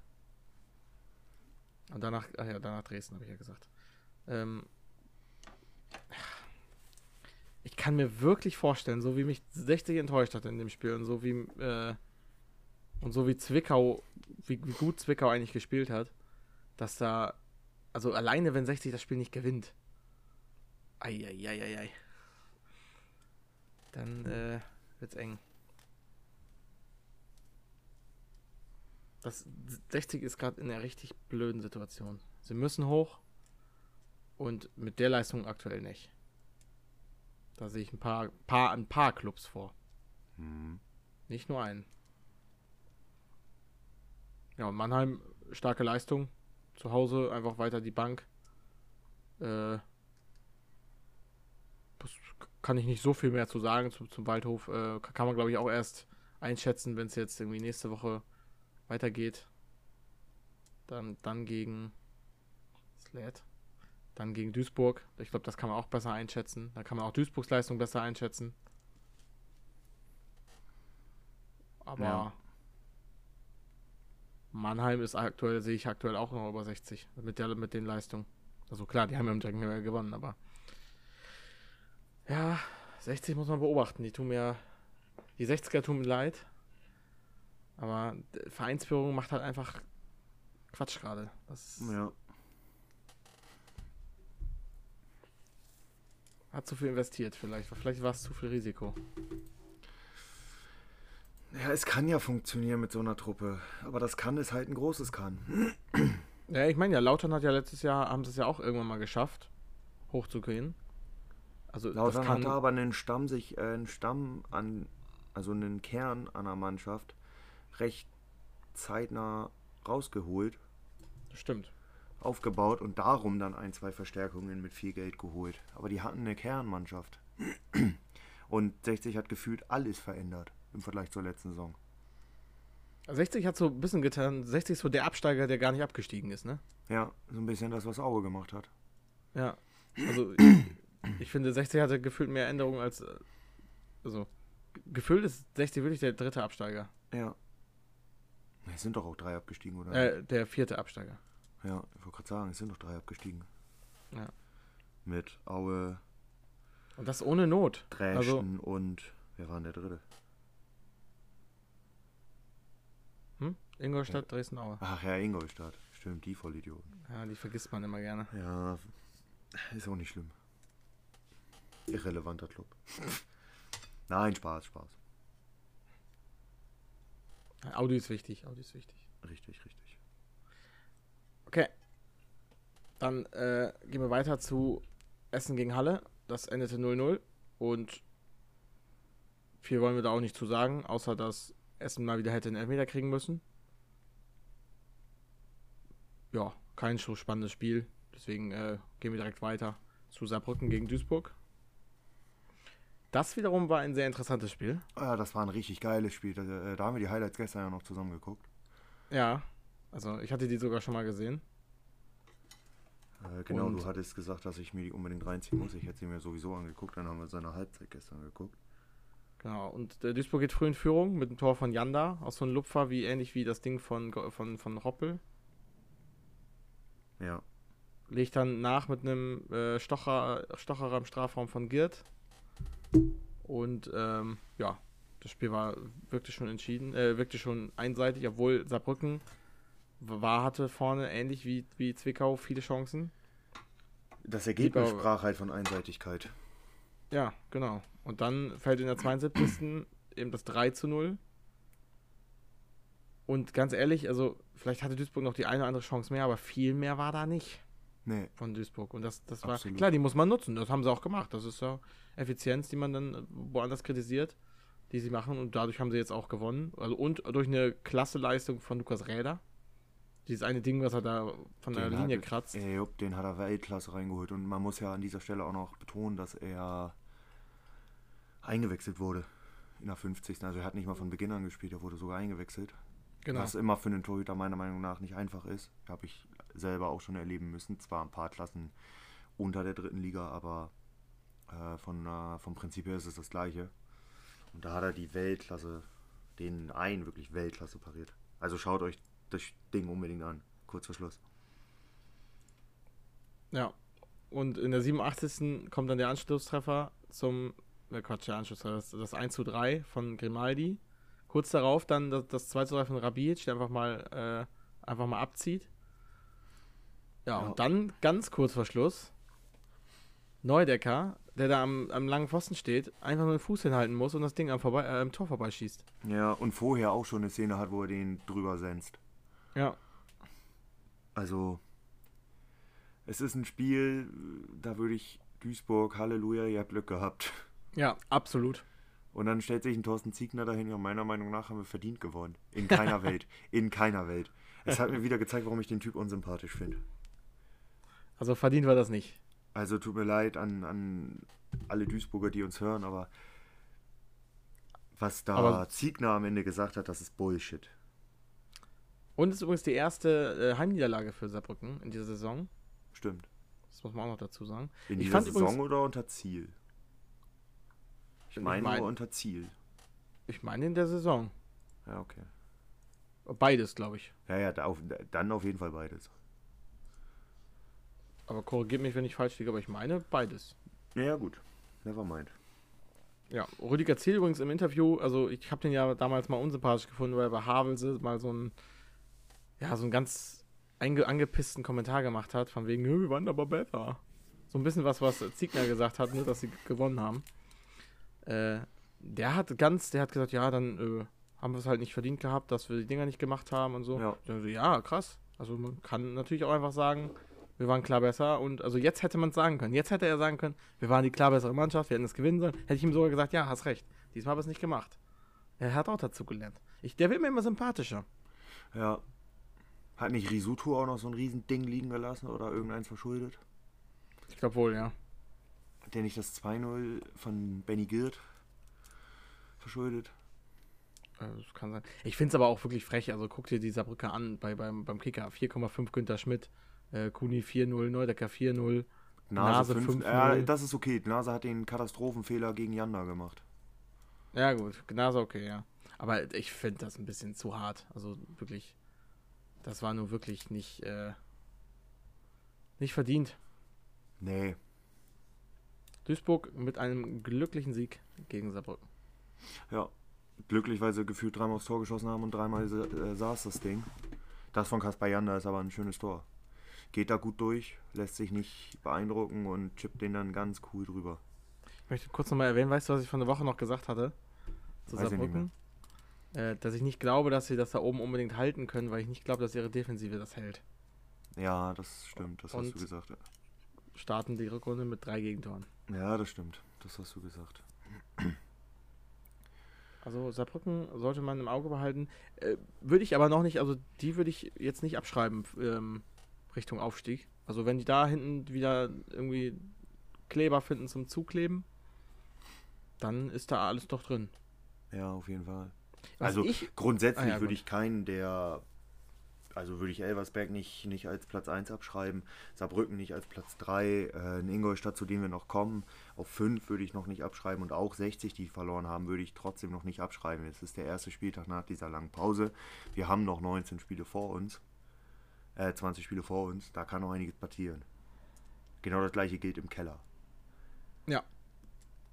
Und danach, ach ja, danach Dresden, habe ich ja gesagt. Ähm, ich kann mir wirklich vorstellen, so wie mich 60 enttäuscht hat in dem Spiel und so wie äh, und so wie Zwickau, wie, wie gut Zwickau eigentlich gespielt hat, dass da, also alleine wenn 60 das Spiel nicht gewinnt, Eieieiei. Dann äh, wird's eng. Das 60 ist gerade in einer richtig blöden Situation. Sie müssen hoch und mit der Leistung aktuell nicht. Da sehe ich ein paar, paar, ein paar Clubs vor. Mhm. Nicht nur einen. Ja, und Mannheim, starke Leistung. Zu Hause einfach weiter die Bank. Äh, das kann ich nicht so viel mehr zu sagen zu, zum Waldhof. Äh, kann man, glaube ich, auch erst einschätzen, wenn es jetzt irgendwie nächste Woche weitergeht. Dann, dann gegen Sled. Dann gegen Duisburg. Ich glaube, das kann man auch besser einschätzen. Da kann man auch Duisburgs Leistung besser einschätzen. aber Ja. Mannheim ist aktuell, sehe ich aktuell auch noch über 60 mit, der, mit den Leistungen. Also klar, die haben ja im direkten Vergleich gewonnen, aber ja, 60 muss man beobachten. Die tun mir, die 60er tun mir leid, aber Vereinsführung macht halt einfach Quatsch gerade. Das Ja. hat zu viel investiert vielleicht. Vielleicht war es zu viel Risiko. Ja, es kann ja funktionieren mit so einer Truppe. Aber das kann ist halt ein großes Kann. Ja, ich meine ja, Lautern hat ja letztes Jahr, haben sie es ja auch irgendwann mal geschafft, hochzugehen. Also Lautern das kann, hatte aber einen Stamm sich, äh, einen Stamm an, also einen Kern an der Mannschaft recht zeitnah rausgeholt, stimmt. aufgebaut und darum dann ein, zwei Verstärkungen mit viel Geld geholt. Aber die hatten eine Kernmannschaft. Und 60 hat gefühlt alles verändert im Vergleich zur letzten Saison. 60 hat so ein bisschen getan. 60 ist so der Absteiger, der gar nicht abgestiegen ist, ne? Ja, so ein bisschen das, was Auge gemacht hat. Ja. Also ich, finde, 60 hatte gefühlt mehr Änderungen als. äh, Also, gefühlt ist 60 wirklich der dritte Absteiger. Ja. Es sind doch auch drei abgestiegen, oder? Äh, der vierte Absteiger. Ja, ich wollte gerade sagen, es sind doch drei abgestiegen. Ja. Mit Aue, Und das ohne Not. Dresden Also, und wer war denn der dritte? Ingolstadt, Dresden-Aue. Ach ja, Ingolstadt. Stimmt, die Vollidioten. Ja, die vergisst man immer gerne. Ja, ist auch nicht schlimm. Irrelevanter Club. Nein, Spaß, Spaß. Audi ist wichtig, Audi ist wichtig. Richtig, richtig. Okay. Dann äh, gehen wir weiter zu Essen gegen Halle. Das endete 0-0. Und viel wollen wir da auch nicht zu sagen, außer dass Essen mal wieder hätte einen Elfmeter kriegen müssen. Ja, kein so spannendes Spiel. Deswegen äh, gehen wir direkt weiter zu Saarbrücken gegen Duisburg. Das wiederum war ein sehr interessantes Spiel. Ja, das war ein richtig geiles Spiel. Da, äh, da haben wir die Highlights gestern ja noch zusammen geguckt. Ja, also ich hatte die sogar schon mal gesehen. Äh, genau, Und- du hattest gesagt, dass ich mir die unbedingt reinziehen muss. Ich hätte sie mir sowieso angeguckt. Dann haben wir seine Halbzeit gestern geguckt. Genau, und äh, Duisburg geht früh in Führung mit dem Tor von Janda aus so einem Lupfer, wie ähnlich wie das Ding von, von, von Hoppel. Ja, Legt dann nach mit einem äh, Stocher, Stocherer im Strafraum von Girt. Und ähm, ja, das Spiel war wirklich schon entschieden, äh, wirklich schon einseitig, obwohl Saarbrücken war, hatte vorne ähnlich wie, wie Zwickau viele Chancen. das Ergebnis Lieber- sprach halt von Einseitigkeit. Ja, genau. Und dann fällt in der 72. eben das 3 zu 0. Und ganz ehrlich, also vielleicht hatte Duisburg noch die eine oder andere Chance mehr, aber viel mehr war da nicht Nee, von Duisburg. Und das, das war, Absolut. klar, die muss man nutzen. Das haben sie auch gemacht. Das ist ja Effizienz, die man dann woanders kritisiert, die sie machen. Und dadurch haben sie jetzt auch gewonnen. Also und durch eine klasse Leistung von Lukas Räder. Dieses eine Ding, was er da von der Den Linie hat- kratzt. Ey, jupp, den hat er Weltklasse reingeholt. Und man muss ja an dieser Stelle auch noch betonen, dass er eingewechselt wurde in der 50. Also er hat nicht mal von Beginn an gespielt, er wurde sogar eingewechselt. Genau. Was immer für einen Torhüter meiner Meinung nach nicht einfach ist. Habe ich selber auch schon erleben müssen. Zwar ein paar Klassen unter der dritten Liga, aber äh, von, äh, vom Prinzip her ist es das gleiche. Und da hat er die Weltklasse, den einen wirklich Weltklasse pariert. Also schaut euch das Ding unbedingt an. Kurz vor Schluss. Ja. Und in der 87. kommt dann der Anschlusstreffer zum, äh Quatsch, der Anschlusstreffer, das, das 1 zu 3 von Grimaldi. Kurz darauf dann das, das 2 zu 3 von Rabic, der einfach mal, äh, einfach mal abzieht. Ja, Ja. und dann ganz kurz vor Schluss Neudecker, der da am, am langen Pfosten steht, einfach nur den Fuß hinhalten muss und das Ding am, vorbei, äh, am Tor vorbeischießt. Ja, und vorher auch schon eine Szene hat, wo er den drüber senzt. Ja, Also, es ist ein Spiel, da würde ich Duisburg, Halleluja, ihr habt Glück gehabt. ja, absolut. Und dann stellt sich ein Thorsten Ziegner dahin, ja, meiner Meinung nach haben wir verdient gewonnen. In keiner Welt. In keiner Welt. Es hat mir wieder gezeigt, warum ich den Typ unsympathisch finde. Also verdient war das nicht. Also tut mir leid an, an alle Duisburger, die uns hören, aber was da Aber- Ziegner am Ende gesagt hat, das ist Bullshit. Und es ist übrigens die erste äh, Heimniederlage für Saarbrücken in dieser Saison. Stimmt. Das muss man auch noch dazu sagen. In Ich dieser Saison übrigens- oder unter Ziel? Ich meine mein- nur unter Ziel. Ich meine in der Saison. Ja, okay. Beides, glaube ich. Ja, ja, da auf, dann auf jeden Fall beides. Aber korrigiert mich, wenn ich falsch liege, aber ich meine beides. Ja, ja, gut. Never mind. Ja, Rüdiger Ziel übrigens im Interview, also ich habe den ja damals mal unsympathisch gefunden, weil er bei Havelse mal so ein, ja, so einen ganz angepissten Kommentar gemacht hat, von wegen, wir waren aber besser. So ein bisschen was, was Ziegner gesagt hat, ne, dass sie gewonnen haben. Äh, der hat ganz, der hat gesagt, ja, dann äh, haben wir es halt nicht verdient gehabt, dass wir die Dinger nicht gemacht haben und so. Ja. So, ja, krass. Also man kann natürlich auch einfach sagen, wir waren klar besser und also jetzt hätte man es sagen können. Jetzt hätte er sagen können, wir waren die klar bessere Mannschaft, wir hätten es gewinnen sollen. Hätte ich ihm sogar gesagt, ja, hast recht. Diesmal habe ich es nicht gemacht. Er hat auch dazu gelernt. Ich, der wird mir immer sympathischer. Ja. Hat nicht Risuto auch noch so ein riesen Ding liegen gelassen oder irgendeins verschuldet? Ich glaube wohl, ja. Hat der nicht das 2-0 von Benny Girt verschuldet? Äh, Das kann sein. Ich finde es aber auch wirklich frech. Also guck dir die Saarbrücker an bei, beim, beim Kicker. 4,5 Günther Schmidt, äh, Kuni 4-0, Neudecker 4-0. Nase, Nase 5. 5-0. Ja, das ist okay. Nase hat den Katastrophenfehler gegen Janda gemacht. Ja, gut, genauso okay, ja. Aber ich finde das ein bisschen zu hart. Also wirklich, das war nur wirklich nicht, äh, nicht verdient. Nee. Duisburg mit einem glücklichen Sieg gegen Saarbrücken. Ja. Glücklich, weil sie gefühlt dreimal aufs Tor geschossen haben und dreimal äh, saß das Ding. Das von Kaspar Janda ist aber ein schönes Tor. Geht da gut durch, lässt sich nicht beeindrucken und chippt den dann ganz cool drüber. Ich möchte kurz nochmal erwähnen, weißt du, was ich vor einer Woche noch gesagt hatte? Zu Weiß Saarbrücken? Äh, dass ich nicht glaube, dass sie das da oben unbedingt halten können, weil ich nicht glaube, dass ihre Defensive das hält. Ja, das stimmt, das hast Und- du gesagt. Starten die Rückrunde mit drei Gegentoren. Ja, das stimmt, das hast du gesagt. Also Saarbrücken sollte man im Auge behalten. Äh, würde ich aber noch nicht, also die würde ich jetzt nicht abschreiben ähm, Richtung Aufstieg. Also wenn die da hinten wieder irgendwie Kleber finden zum Zukleben, dann ist da alles doch drin. Ja, auf jeden Fall. Was also ich, grundsätzlich Ah, ja, würde ich keinen, der. Also würde ich Elversberg nicht, nicht als Platz 1 abschreiben, Saarbrücken nicht als Platz 3, äh, in Ingolstadt, zu dem wir noch kommen, auf 5 würde ich noch nicht abschreiben und auch 60, die verloren haben, würde ich trotzdem noch nicht abschreiben. Es ist der erste Spieltag nach dieser langen Pause. Wir haben noch 19 Spiele vor uns, äh, 20 Spiele vor uns, da kann noch einiges passieren. Genau das gleiche gilt im Keller.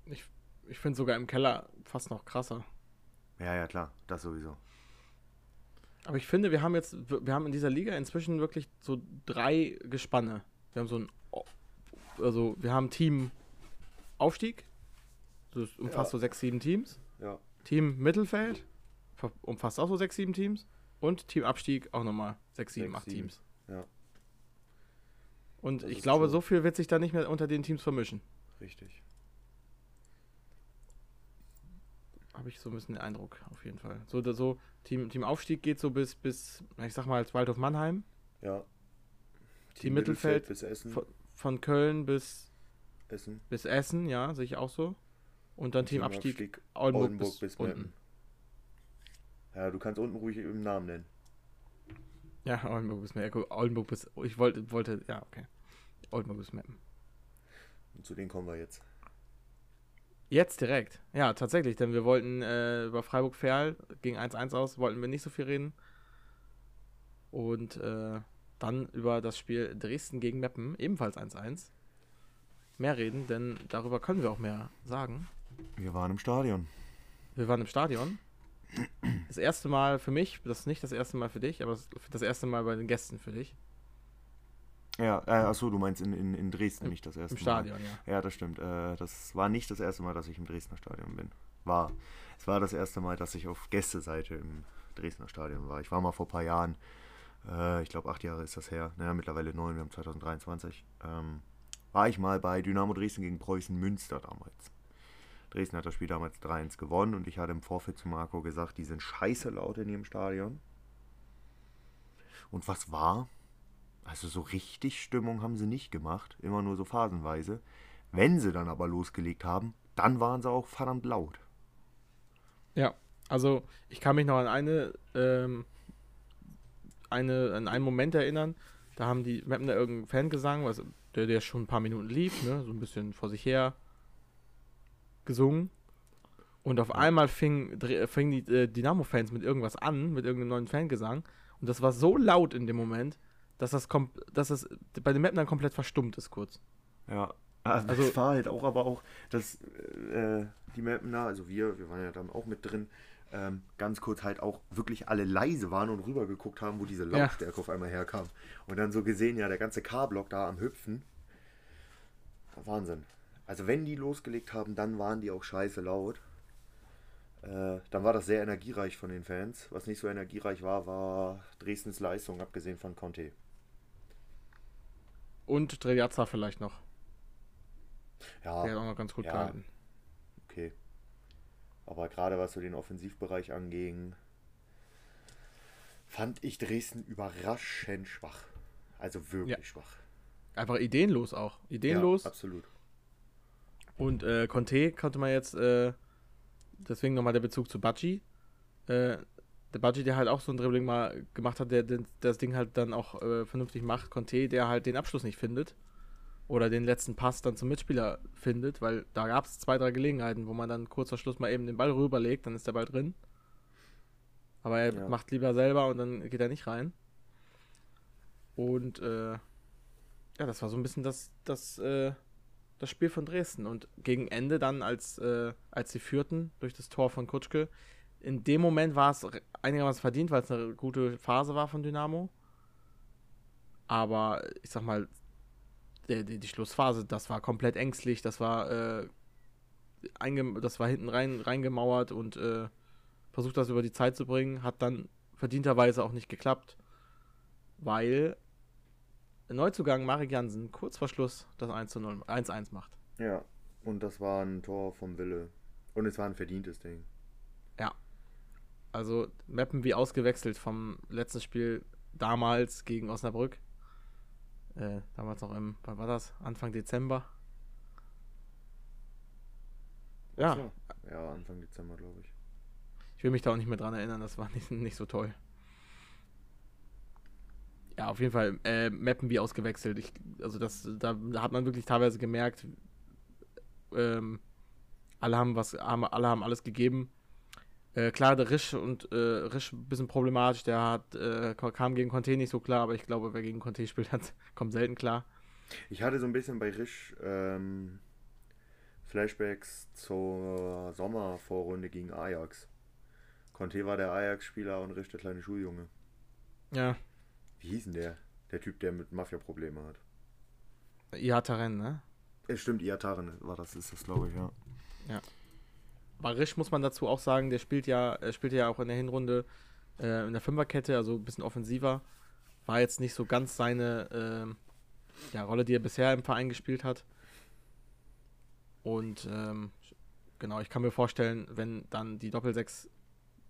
ich, ich finde sogar im Keller fast noch krasser. Ja, ja, klar, das sowieso. Aber ich finde, wir haben jetzt, wir haben in dieser Liga inzwischen wirklich so drei Gespanne. Wir haben so ein, also wir haben Team Aufstieg, das umfasst Ja. so sechs, sieben Teams. Ja. Team Mittelfeld, umfasst auch so sechs, sieben Teams. Und Team Abstieg auch nochmal sechs, sieben, Sechs, acht sieben. Teams. Ja. Und Das ich glaube, so. so viel wird sich da nicht mehr unter den Teams vermischen. Richtig. Habe ich so ein bisschen den Eindruck, auf jeden Fall. So, so Team, Team Aufstieg geht so bis, bis, ich sag mal, als Waldhof Mannheim. Ja. Team Mittelfeld bis Essen. Von, von Köln bis, Essen. bis Essen, ja, sehe ich auch so. Und dann Team, Abstieg, Oldenburg, Oldenburg bis, bis unten. Ja, du kannst unten ruhig im Namen nennen. Ja, Oldenburg bis Meppen. Oldenburg bis, ich wollte, wollte, ja, okay. Oldenburg bis Meppen. Und zu denen kommen wir jetzt. Jetzt direkt. Ja, tatsächlich, denn wir wollten äh, über Freiburg-Ferl gegen 1-1 aus, wollten wir nicht so viel reden. Und äh, dann über das Spiel Dresden gegen Meppen, ebenfalls 1-1. Mehr reden, denn darüber können wir auch mehr sagen. Wir waren im Stadion. Wir waren im Stadion. Das erste Mal für mich, das ist nicht das erste Mal für dich, aber das- das erste Mal bei den Gästen für dich. Ja, äh, achso, du meinst in, in, in Dresden Im- nicht das erste Im Mal. Stadion, ja. Ja, das stimmt. Äh, das war nicht das erste Mal, dass ich im Dresdner Stadion bin. War. Es war das erste Mal, dass ich auf Gästeseite im Dresdner Stadion war. Ich war mal vor ein paar Jahren, äh, ich glaube acht Jahre ist das her, naja, mittlerweile neun, wir haben 2023, ähm, war ich mal bei Dynamo Dresden gegen Preußen Münster damals. Dresden hat das Spiel damals 3-1 gewonnen und ich hatte im Vorfeld zu Marco gesagt, die sind scheiße laut in ihrem Stadion. Und was war? Also so richtig Stimmung haben sie nicht gemacht, immer nur so phasenweise. Wenn sie dann aber losgelegt haben, dann waren sie auch verdammt laut. Ja, also ich kann mich noch an eine, ähm, eine, an einen Moment erinnern. Da haben die Mappen da irgendeinen Fangesang, was, der, der schon ein paar Minuten lief, ne, so ein bisschen vor sich her gesungen. Und auf einmal fing, fing die äh, Dynamo-Fans mit irgendwas an, mit irgendeinem neuen Fangesang. Und das war so laut in dem Moment, dass das, dass das bei den Mappen dann komplett verstummt ist kurz. Ja, also, also es war halt auch, aber auch, dass äh, die Mapner, also wir, wir waren ja dann auch mit drin, ähm, ganz kurz halt auch wirklich alle leise waren und rübergeguckt haben, wo diese Lautstärke ja. auf einmal herkam. Und dann so gesehen, ja, der ganze K-Block da am Hüpfen. Wahnsinn. Also wenn die losgelegt haben, dann waren die auch scheiße laut. Äh, dann war das sehr energiereich von den Fans. Was nicht so energiereich war, war Dresdens Leistung, abgesehen von Conte. Und Drejazza vielleicht noch. Ja. Der hat auch noch ganz gut ja, gehalten. Okay. Aber gerade was so den Offensivbereich anging, fand ich Dresden überraschend schwach. Also wirklich ja. schwach. Einfach ideenlos auch. Ideenlos. Ja, absolut. Und äh, Conte konnte man jetzt, äh, deswegen nochmal der Bezug zu Baci. Äh, der Baci, der halt auch so ein Dribbling mal gemacht hat, der, der das Ding halt dann auch äh, vernünftig macht. Conte, der halt den Abschluss nicht findet oder den letzten Pass dann zum Mitspieler findet, weil da gab es zwei, drei Gelegenheiten, wo man dann kurz vor Schluss mal eben den Ball rüberlegt, dann ist der Ball drin. Aber er ja. macht lieber selber und dann geht er nicht rein. Und äh, ja, das war so ein bisschen das, das, äh, das Spiel von Dresden. Und gegen Ende dann, als, äh, als sie führten durch das Tor von Kutschke, in dem Moment war es einigermaßen verdient, weil es eine gute Phase war von Dynamo. Aber ich sag mal, die, die, die, Schlussphase, das war komplett ängstlich, das war, äh, das war hinten rein reingemauert und äh, versucht das über die Zeit zu bringen, hat dann verdienterweise auch nicht geklappt, weil Neuzugang Marek Jansen kurz vor Schluss das 1-1 macht. Ja, und das war ein Tor vom Wille. Und es war ein verdientes Ding. Also Mappen wie ausgewechselt vom letzten Spiel damals gegen Osnabrück. Äh, damals noch im, wann war das? Anfang Dezember. Ja. So. Ja, Anfang Dezember, glaube ich. Ich will mich da auch nicht mehr dran erinnern, das war nicht, nicht so toll. Ja, auf jeden Fall äh, Mappen wie ausgewechselt. Ich, also das, da hat man wirklich teilweise gemerkt, ähm, alle haben was, haben, alle haben alles gegeben. Äh, klar, der Risch und äh, Risch ein bisschen problematisch, der hat, äh, kam gegen Conte nicht so klar, aber ich glaube, wer gegen Conte spielt, hat, kommt selten klar. Ich hatte so ein bisschen bei Risch ähm, Flashbacks zur Sommervorrunde gegen Ajax. Conte war der Ajax-Spieler und Risch der kleine Schuljunge. Ja. Wie hieß denn der? Der Typ, der mit Mafia-Probleme hat. Iataren, ne? Es stimmt, Iataren war das, ist das, glaube ich, ja. Ja. Barisch muss man dazu auch sagen, der spielt ja, er spielt ja auch in der Hinrunde äh, in der Fünferkette, also ein bisschen offensiver. War jetzt nicht so ganz seine äh, ja, Rolle, die er bisher im Verein gespielt hat. Und ähm, genau, ich kann mir vorstellen, wenn dann die Doppelsechs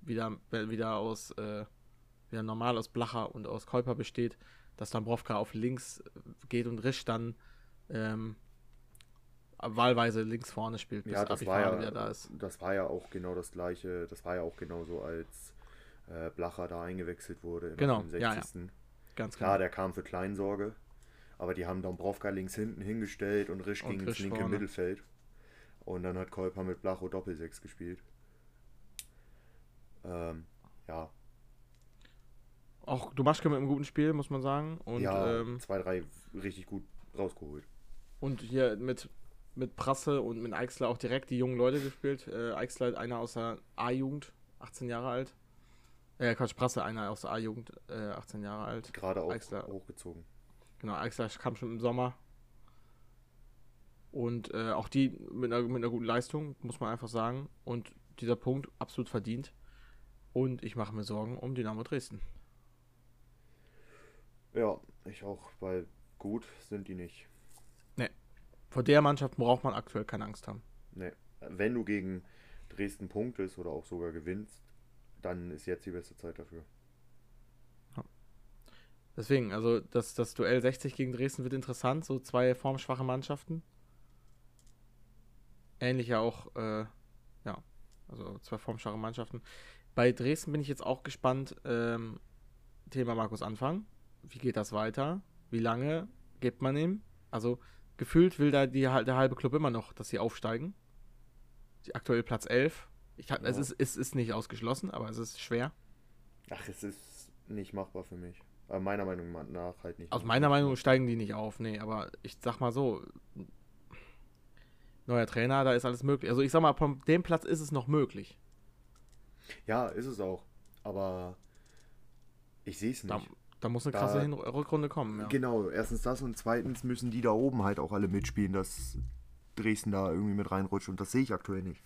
wieder, wieder aus äh, wieder normal aus Blacher und aus Kolper besteht, dass dann Brovka auf links geht und Risch dann ähm, wahlweise links vorne spielt, bis ja, das war ja, wieder da ist. Das war ja auch genau das gleiche, das war ja auch genauso, als äh, Blacher da eingewechselt wurde im genau, 60. Ja, ja. Ganz Klar, genau. der kam für Kleinsorge, aber die haben Dombrovka links hinten hingestellt und Risch ging ins linke vorne. Mittelfeld. Und dann hat Kolper mit Blacho Doppelsechs gespielt. Ähm, ja. Auch Dumaschke mit einem guten Spiel, muss man sagen. Und, ja, ähm, zwei, drei richtig gut rausgeholt. Und hier mit mit Prasse und mit Eichsler auch direkt die jungen Leute gespielt. Äh, Eichsler, einer aus der A-Jugend, 18 Jahre alt. Äh, Quatsch, Prasse, einer aus der A-Jugend, äh, 18 Jahre alt. Gerade auch Eichsler, hochgezogen. Genau, Eichsler kam schon im Sommer. Und äh, auch die mit einer, mit einer guten Leistung, muss man einfach sagen. Und dieser Punkt absolut verdient. Und ich mache mir Sorgen um Dynamo Dresden. Ja, ich auch, weil gut sind die nicht. Vor der Mannschaft braucht man aktuell keine Angst haben. Nee. Wenn du gegen Dresden punktest oder auch sogar gewinnst, dann ist jetzt die beste Zeit dafür. Ja. Deswegen, also das, das Duell 60 gegen Dresden wird interessant. So zwei formschwache Mannschaften. Ähnlich ja auch, äh, ja, also zwei formschwache Mannschaften. Bei Dresden bin ich jetzt auch gespannt. Ähm, Thema Markus Anfang. Wie geht das weiter? Wie lange gibt man ihm? Also gefühlt will da die, der halbe Club immer noch, dass sie aufsteigen. Die aktuell Platz 11 Ich hab, es, ist, es ist nicht ausgeschlossen, aber es ist schwer. Ach, es ist nicht machbar für mich. Aber meiner Meinung nach halt nicht. Aus meiner Meinung steigen die nicht auf, nee, aber ich sag mal so, neuer Trainer, da ist alles möglich. Also ich sag mal, von dem Platz ist es noch möglich. Ja, ist es auch. Aber ich sehe es nicht. Da, muss eine krasse Hin Rückrunde kommen, ja. Genau, erstens das und zweitens müssen die da oben halt auch alle mitspielen, dass Dresden da irgendwie mit reinrutscht und das sehe ich aktuell nicht.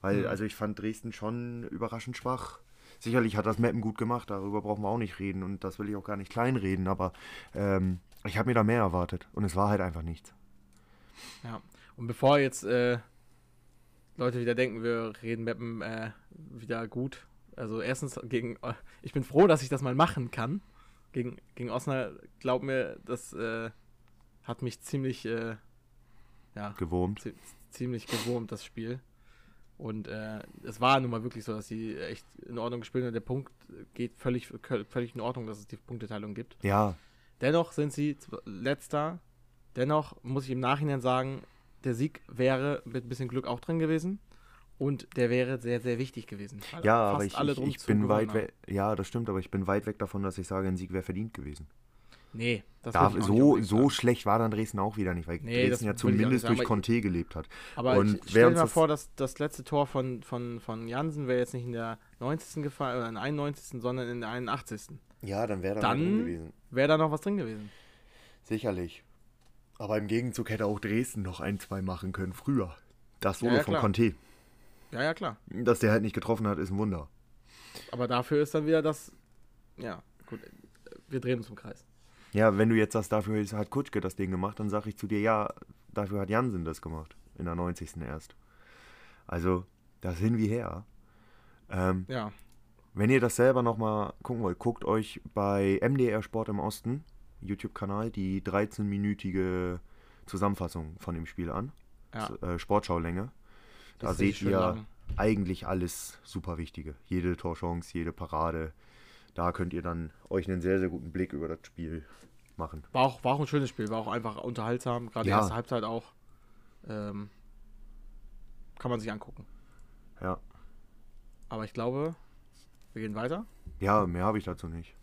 Weil, Mhm. also ich fand Dresden schon überraschend schwach. Sicherlich hat das Mappen gut gemacht, darüber brauchen wir auch nicht reden und das will ich auch gar nicht kleinreden, aber ähm, ich habe mir da mehr erwartet und es war halt einfach nichts. Ja. Und bevor jetzt äh, Leute wieder denken, wir reden Mappen äh, wieder gut. Also erstens gegen, äh, ich bin froh, dass ich das mal machen kann. Gegen, gegen Osnabrück, glaub mir, das äh, hat mich ziemlich, äh, ja, Gewurmt. zi- ziemlich gewurmt, das Spiel. Und äh, es war nun mal wirklich so, dass sie echt in Ordnung gespielt haben. Der Punkt geht völlig, völlig in Ordnung, dass es die Punkteteilung gibt. Ja, Dennoch sind sie letzter. Dennoch muss ich im Nachhinein sagen, der Sieg wäre mit ein bisschen Glück auch drin gewesen. Und der wäre sehr, sehr wichtig gewesen. weil ja, aber ich, alle ich, ich bin weit weg. Ja, das stimmt, aber ich bin weit weg davon, dass ich sage, ein Sieg wäre verdient gewesen. Nee, das Da, so so sagen. schlecht war dann Dresden auch wieder nicht, weil Nee, Dresden ja zumindest sagen, durch Conte gelebt hat. Aber Und ich stell dir mal das- vor, dass das letzte Tor von, von, von Jansen wäre jetzt nicht in der 90. gefallen oder in der 91., sondern in der 81. Ja, dann wäre da Dann- noch drin gewesen. Wäre da noch was drin gewesen. Sicherlich. Aber im Gegenzug hätte auch Dresden noch ein, zwei machen können früher. Das Solo Ja, ja, von. Conte. Ja, ja, klar. Dass der halt nicht getroffen hat, ist ein Wunder. Aber dafür ist dann wieder das. Ja, gut. Wir drehen uns im Kreis. Ja, wenn du jetzt sagst, dafür hat Kutschke das Ding gemacht, dann sage ich zu dir, ja, dafür hat Jansen das gemacht. In der 90. erst. Also, das hin wie her. Ähm, Ja. Wenn ihr das selber nochmal gucken wollt, guckt euch bei MDR Sport im Osten, YouTube-Kanal, die 13-minütige Zusammenfassung von dem Spiel an. Ja. Äh, Sportschaulänge. Da Das seht ihr lang. eigentlich alles super Wichtige. Jede Torchance, jede Parade. Da könnt ihr dann euch einen sehr, sehr guten Blick über das Spiel machen. War auch, war auch ein schönes Spiel, war auch einfach unterhaltsam, gerade Ja. die erste Halbzeit auch. Ähm, kann man sich angucken. Ja, Aber ich glaube, wir gehen weiter. ja mehr habe ich dazu nicht.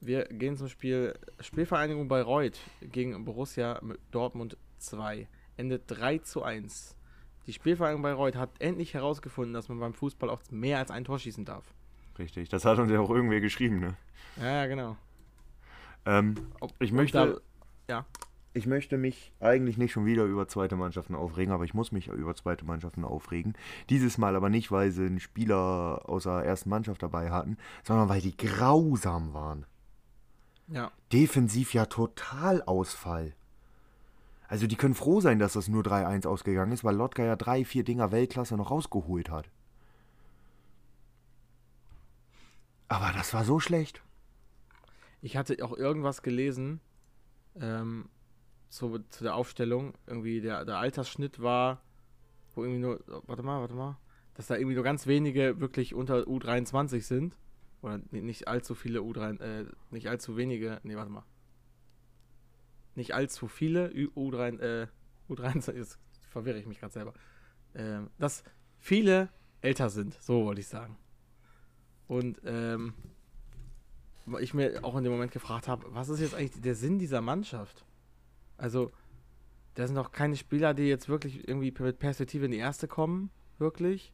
Wir gehen zum Spiel Spielvereinigung Bayreuth gegen Borussia Dortmund 2. Endet 3 zu 1. Die Spielvereinigung Bayreuth hat endlich herausgefunden, dass man beim Fußball auch mehr als ein Tor schießen darf. Richtig, das hat uns ja auch irgendwer geschrieben, ne? Ja, genau. Ähm, Ob- ich möchte, Da, ja, ich möchte mich eigentlich nicht schon wieder über zweite Mannschaften aufregen, aber ich muss mich über zweite Mannschaften aufregen. Dieses Mal aber nicht, weil sie einen Spieler aus der ersten Mannschaft dabei hatten, sondern weil die grausam waren. ja. Defensiv ja total Ausfall. Also die können froh sein, dass das nur 3-1 ausgegangen ist, weil Lotka ja drei, vier Dinger Weltklasse noch rausgeholt hat. Aber das war so schlecht. Ich hatte auch irgendwas gelesen ähm, zu, zu der Aufstellung. Irgendwie der, der Altersschnitt war, wo irgendwie nur, warte mal, warte mal, dass da irgendwie nur ganz wenige wirklich unter U23 sind. Oder ni- nicht allzu viele U3, äh, nicht allzu wenige, nee, warte mal. Nicht allzu viele Ü- U3, äh, U23, jetzt verwirre ich mich gerade selber. Ähm, dass viele älter sind, so wollte ich sagen. Und ähm, ich mir auch in dem Moment gefragt habe, was ist jetzt eigentlich der Sinn dieser Mannschaft? Also, da sind doch keine Spieler, die jetzt wirklich irgendwie mit Perspektive in die erste kommen, wirklich.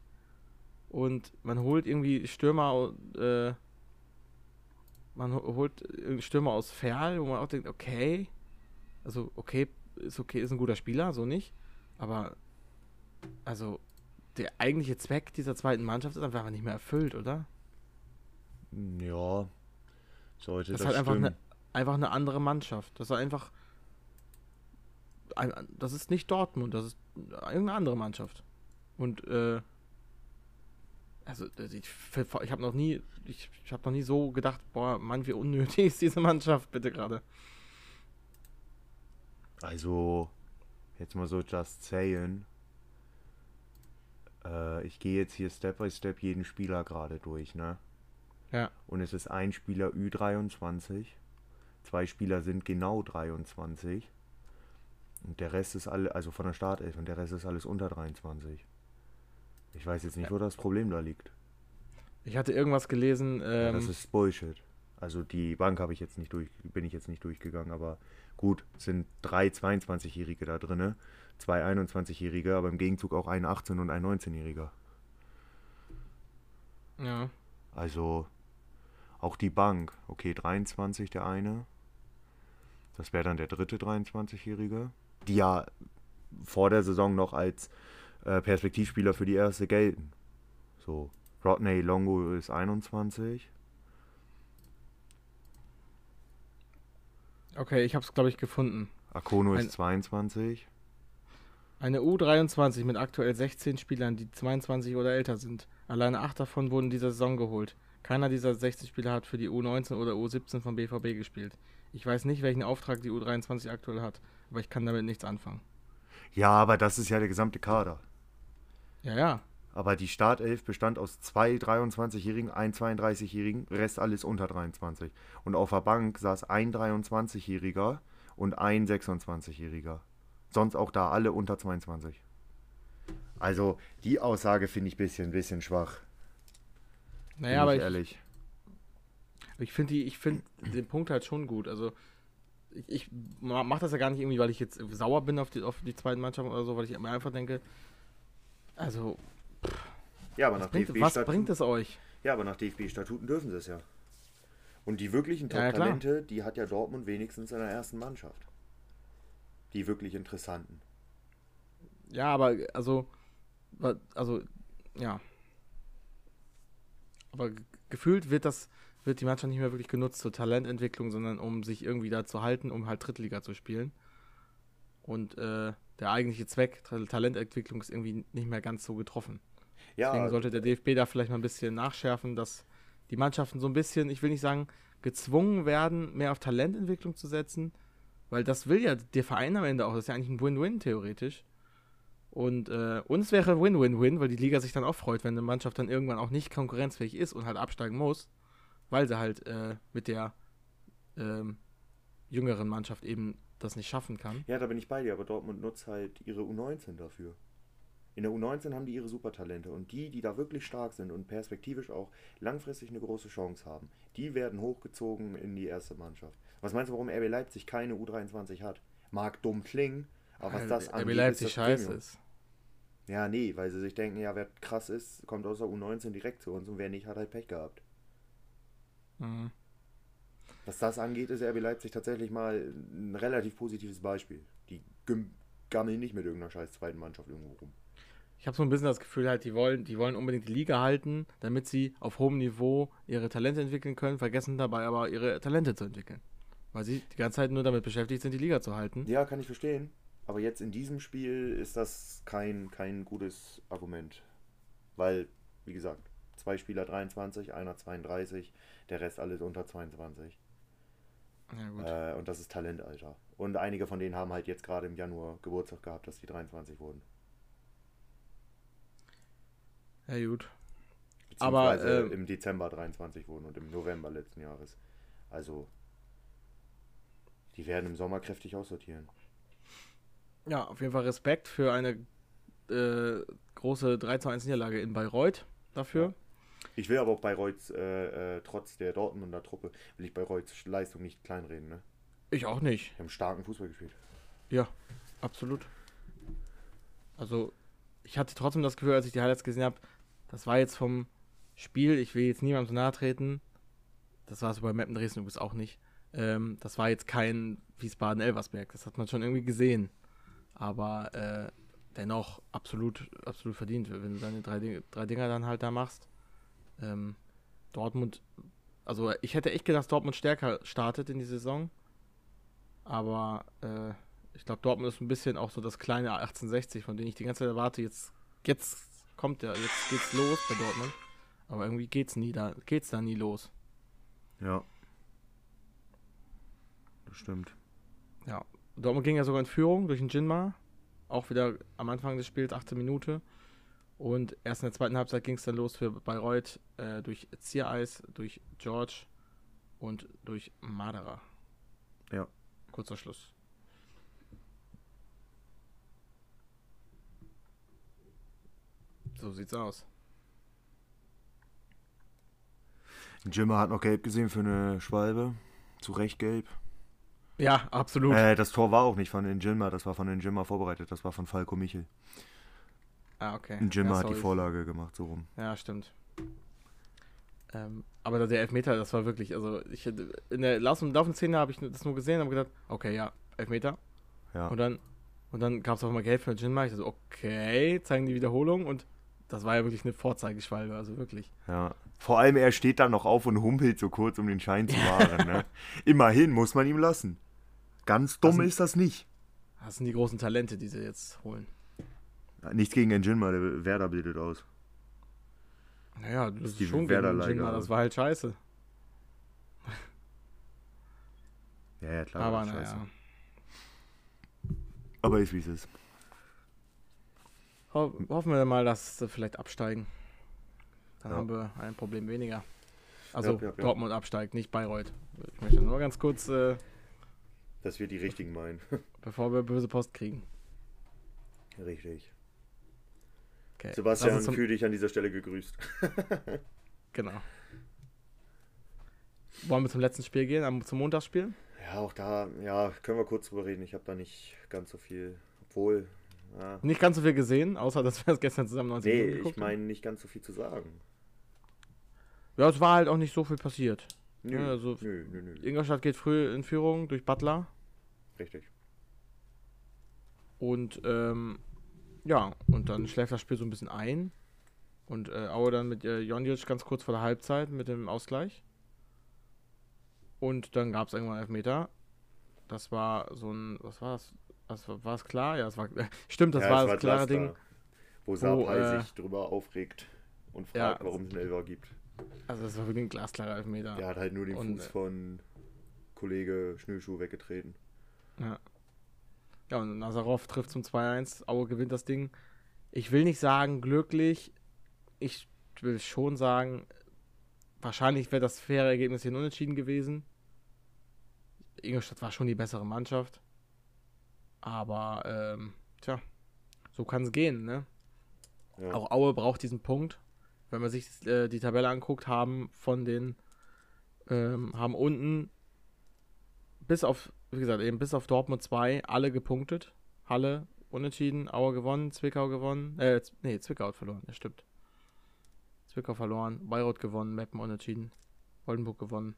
Und man holt irgendwie Stürmer, äh, man ho- holt irgendwie Stürmer aus Ferl, wo man auch denkt, okay, also okay, ist okay, ist ein guter Spieler, so nicht. Aber, also, der eigentliche Zweck dieser zweiten Mannschaft ist einfach nicht mehr erfüllt, oder? Ja, sollte Das das, ist halt einfach stimmen. eine, einfach eine andere Mannschaft. Das ist einfach. Ein, das ist nicht Dortmund, das ist irgendeine andere Mannschaft. Und, äh. Also, ich, ich habe noch nie. Ich, ich habe noch nie so gedacht, boah, Mann, wie unnötig ist diese Mannschaft bitte gerade. Also, jetzt mal so just saying. Äh, ich gehe jetzt hier Step by Step jeden Spieler gerade durch, ne? Ja. Und es ist ein Spieler Ü23. Zwei Spieler sind genau 23. Und der Rest ist alle, also von der Startelf, und der Rest ist alles unter 23. Ich weiß jetzt nicht, wo das Problem da liegt. Ich hatte irgendwas gelesen. Ähm, ja, das ist Bullshit. Also die Bank habe ich jetzt nicht durch, bin ich jetzt nicht durchgegangen, aber gut, sind drei 22-Jährige da drin, zwei 21-Jährige, aber im Gegenzug auch ein 18- und ein 19-Jähriger. ja. Also auch die Bank, okay, 23 der eine. Das wäre dann der dritte 23-Jährige, die ja vor der Saison noch als äh, Perspektivspieler für die erste gelten. So, Rodney Longo ist 21. Okay, ich habe es, glaube ich, gefunden. Akono Ein- ist 22. Eine U23 mit aktuell 16 Spielern, die 22 oder älter sind. Alleine acht davon wurden dieser Saison geholt. Keiner dieser 60 Spieler hat für die U19 oder U17 vom BVB gespielt. Ich weiß nicht, welchen Auftrag die U23 aktuell hat, aber ich kann damit nichts anfangen. Ja, aber das ist ja der gesamte Kader. Ja, ja. Aber die Startelf bestand aus zwei 23-Jährigen, ein 32-Jährigen, Rest alles unter 23. Und auf der Bank saß ein 23-Jähriger und ein 26-Jähriger. Sonst auch da alle unter 22. Also die Aussage finde ich ein bisschen, bisschen schwach. Naja, aber ich ich, ehrlich. ich finde find den Punkt halt schon gut. Also ich, ich mache das ja gar nicht irgendwie, weil ich jetzt sauer bin auf die, auf die zweite Mannschaft oder so, weil ich mir einfach denke, also Ja, aber was, nach bringt, was DFB-Statuten bringt es euch? ja, aber nach DFB-Statuten dürfen sie es ja. Und die wirklichen Ja, ja. Top-Talente, die hat ja Dortmund wenigstens in der ersten Mannschaft. Die wirklich interessanten. Ja, aber also, also, ja. Aber ge- gefühlt wird das, wird die Mannschaft nicht mehr wirklich genutzt zur Talententwicklung, sondern um sich irgendwie da zu halten, um halt Drittliga zu spielen. Und äh, der eigentliche Zweck, Tal- Talententwicklung, ist irgendwie nicht mehr ganz so getroffen. Ja, Deswegen sollte der DFB da vielleicht mal ein bisschen nachschärfen, dass die Mannschaften so ein bisschen, ich will nicht sagen, gezwungen werden, mehr auf Talententwicklung zu setzen, weil das will ja der Verein am Ende auch. Das ist ja eigentlich ein Win-Win theoretisch. Und äh, uns wäre Win-Win-Win, weil die Liga sich dann auch freut, wenn eine Mannschaft dann irgendwann auch nicht konkurrenzfähig ist und halt absteigen muss, weil sie halt äh, mit der ähm, jüngeren Mannschaft eben das nicht schaffen kann. Ja, da bin ich bei dir, aber Dortmund nutzt halt ihre U19 dafür. In der U19 haben die ihre Supertalente und die, die da wirklich stark sind und perspektivisch auch langfristig eine große Chance haben, die werden hochgezogen in die erste Mannschaft. Was meinst du, warum RB Leipzig keine U23 hat? Mag dumm klingen, aber was das RB angeht, Leipzig ist das scheiße Premium. ist. Ja, nee, weil sie sich denken, ja, wer krass ist, kommt aus der U19 direkt zu uns und wer nicht, hat halt Pech gehabt. Mhm. Was das angeht, ist RB Leipzig tatsächlich mal ein relativ positives Beispiel. Die gammeln nicht mit irgendeiner scheiß zweiten Mannschaft irgendwo rum. Ich habe so ein bisschen das Gefühl, halt, die wollen, die wollen unbedingt die Liga halten, damit sie auf hohem Niveau ihre Talente entwickeln können, vergessen dabei aber ihre Talente zu entwickeln. Weil sie die ganze Zeit nur damit beschäftigt sind, die Liga zu halten. Ja, kann ich verstehen. Aber jetzt in diesem Spiel ist das kein, kein gutes Argument. Weil, wie gesagt, zwei Spieler 23, einer 32, der Rest alles unter 22. Ja, gut. Äh, und das ist Talentalter. Und einige von denen haben halt jetzt gerade im Januar Geburtstag gehabt, dass die 23 wurden. Ja, gut. Beziehungsweise Aber, äh, im Dezember 23 wurden und im November letzten Jahres. Also, die werden im Sommer kräftig aussortieren. Ja, auf jeden Fall Respekt für eine äh, große 3 zu 1 Niederlage in Bayreuth dafür. Ich will aber auch Bayreuths, äh, äh, trotz der Dortmunder Truppe, will ich Bayreuths Leistung nicht kleinreden. Ne? Ich auch nicht. Die haben starken Fußball gespielt. Ja, absolut. Also, ich hatte trotzdem das Gefühl, als ich die Highlights gesehen habe, das war jetzt vom Spiel, ich will jetzt niemandem zu nahe treten, das war es bei Meppen Dresden übrigens auch nicht, ähm, das war jetzt kein Wiesbaden-Elversberg, das hat man schon irgendwie gesehen. Aber äh, dennoch absolut, absolut verdient, wenn du deine drei, drei Dinger dann halt da machst. Ähm, Dortmund, also ich hätte echt gedacht, Dortmund stärker startet in die Saison. Aber äh, ich glaube, Dortmund ist ein bisschen auch so das kleine 1860, von dem ich die ganze Zeit erwarte, jetzt, jetzt kommt der, jetzt geht's los bei Dortmund. Aber irgendwie geht's nie da, geht's da nie los. Ja. Das stimmt. Ja. Dortmund ging ja sogar in Führung durch den Jinma. Auch wieder am Anfang des Spiels, 18 Minute. Und erst in der zweiten Halbzeit ging es dann los für Bayreuth äh, durch Ziereis, durch George und durch Madera. Ja. Kurzer Schluss. So sieht's aus. Jimmer hat noch gelb gesehen für eine Schwalbe. Zu Recht gelb. Ja, absolut. Äh, das Tor war auch nicht von den Jimmer, das war von den Jimmer vorbereitet. Das war von Falco Michel. ah, okay. Und Jimmer ja, hat die. Vorlage gemacht, so rum. Ja, stimmt. Ähm, aber der Elfmeter, das war wirklich, also ich in der laufenden, laufenden Szene habe ich das nur gesehen und habe gedacht, okay, ja, Elfmeter. Ja. Und dann, und dann gab es auch mal Gelb für Jinma. Ich dachte, okay, zeigen die Wiederholung und das war ja wirklich eine Vorzeigeschwalbe, also wirklich. Ja. Vor allem, er steht dann noch auf und humpelt so kurz, um den Schein zu wahren. ne? Immerhin muss man ihm lassen. Ganz dumm Das sind- ist das nicht. Das sind die großen Talente, die sie jetzt holen. Nichts gegen Njinma, der Werder bildet aus. Naja, das ist die schon gegen Werder-Leihgabe. Jinma, das war halt scheiße. Ja, ja, klar. aber scheiße. naja. Aber ist wie es ist. Ho hoffen wir mal, dass sie vielleicht absteigen. Dann Ja. haben wir ein Problem weniger. Also Ja, ja. Dortmund absteigt, nicht Bayreuth. Ich möchte nur ganz kurz, äh, Dass wir die richtigen meinen. bevor wir böse Post kriegen. Richtig. Okay. Sebastian, zum, dich an dieser Stelle gegrüßt. Genau. Wollen wir zum letzten Spiel gehen, zum Montagsspiel? Ja, auch da, ja, können wir kurz drüber reden. Ich habe da nicht ganz so viel. Obwohl, ja. Nicht ganz so viel gesehen, außer dass wir es gestern zusammen 90 Nee, ich meine nicht ganz so viel zu sagen. Ja, es war halt auch nicht so viel passiert. Nö, Ja, also- nö, nö, nö. Ingolstadt geht früh in Führung durch Butler. Richtig. Und ähm, ja, und dann schläft das Spiel so ein bisschen ein. Und äh, Aue dann mit äh, Jonjic ganz kurz vor der Halbzeit mit dem Ausgleich. Und dann gab es irgendwann Elfmeter. Das war so ein, was war das? Das war, war es klar? Ja, es war, stimmt, das Ja, war das klare Glasner, Ding. Wo Sapai äh, sich drüber aufregt und ja, fragt, warum es einen Elfer gibt. Also das war wirklich ein glasklarer Elfmeter. Der hat halt nur den Und, Fuß äh, von Kollege Schnürschuh weggetreten. Ja. Ja, und Nazarov trifft zum 2-1. Aue gewinnt das Ding. Ich will nicht sagen glücklich. Ich will schon sagen, wahrscheinlich wäre das faire Ergebnis hier Unentschieden gewesen. Ingolstadt war schon die bessere Mannschaft. Aber, ähm, tja, so kann es gehen, ne? Ja. Auch Aue braucht diesen Punkt. Wenn man sich äh, die Tabelle anguckt, haben von den, ähm, haben unten bis auf, wie gesagt, eben bis auf Dortmund 2 alle gepunktet. Halle unentschieden, Aue gewonnen, Zwickau gewonnen, äh, nee, Zwickau hat verloren, das stimmt. Zwickau verloren, Bayreuth gewonnen, Meppen unentschieden, Oldenburg gewonnen.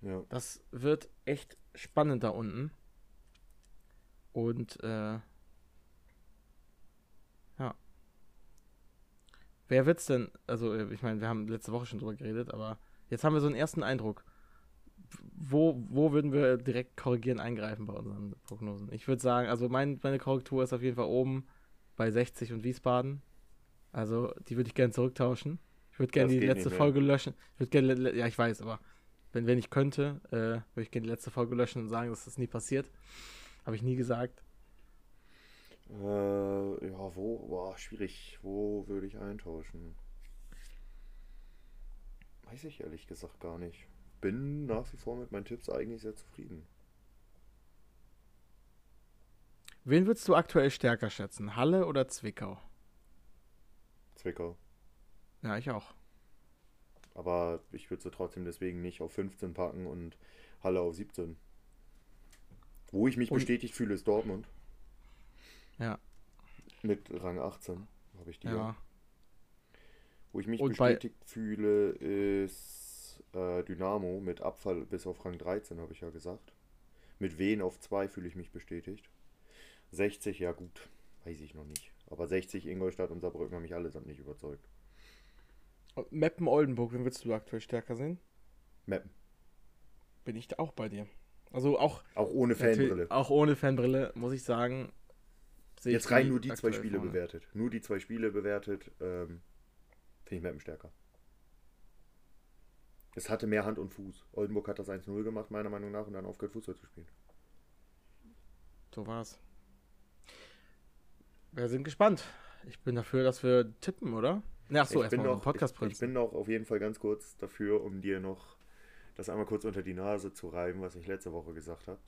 ja. Das wird echt spannend da unten. Und äh, ja. Wer wird's denn? Also, äh, ich meine, wir haben letzte Woche schon drüber geredet, aber jetzt haben wir so einen ersten Eindruck. Wo, wo würden wir direkt korrigieren, eingreifen bei unseren Prognosen? Ich würde sagen, also mein, meine Korrektur ist auf jeden Fall oben bei 60 und Wiesbaden. Also, die würde ich gerne zurücktauschen. Ich würde gerne die letzte mehr. Folge löschen. Ich würde gerne, ja, ich weiß, aber wenn, wenn ich könnte, äh, würde ich gerne die letzte Folge löschen und sagen, dass das nie passiert. Habe ich nie gesagt. Äh, ja, wo? Boah, schwierig. Wo würde ich eintauschen? Weiß ich ehrlich gesagt gar nicht. Bin nach wie vor mit meinen Tipps eigentlich sehr zufrieden. Wen würdest du aktuell stärker schätzen? Halle oder Zwickau? Zwickau. Ja, ich auch. Aber ich würde sie trotzdem deswegen nicht auf 15 packen und Halle auf 17. Wo ich mich Und- bestätigt fühle, ist Dortmund. Ja. Mit Rang 18 habe ich die. Ja. Ja. Wo ich mich Und bestätigt fühle, ist äh, Dynamo mit Abfall bis auf Rang 13, habe ich ja gesagt. Mit Wen auf 2 fühle ich mich bestätigt. 60, ja gut, weiß ich noch nicht. Aber 60, Ingolstadt und Saarbrücken haben mich allesamt nicht überzeugt. Meppen Oldenburg, wen würdest du aktuell stärker sehen? Meppen. Bin ich da auch bei dir. Also auch, Auch ohne Fanbrille. auch ohne Fanbrille, muss ich sagen. sehe ich Jetzt rein nur die zwei Spiele vorne. bewertet. Nur die zwei Spiele bewertet, ähm, finde ich Meppen stärker. Es hatte mehr Hand und Fuß. Oldenburg hat das 1-0 gemacht, meiner Meinung nach, und dann aufgehört, Fußball zu spielen. So war's. Wir sind gespannt. Ich bin dafür, dass wir tippen, oder? Ach so, ich, bin erstmal Podcast ich, ich bin noch auf jeden Fall ganz kurz dafür, um dir noch das einmal kurz unter die Nase zu reiben, was ich letzte Woche gesagt habe.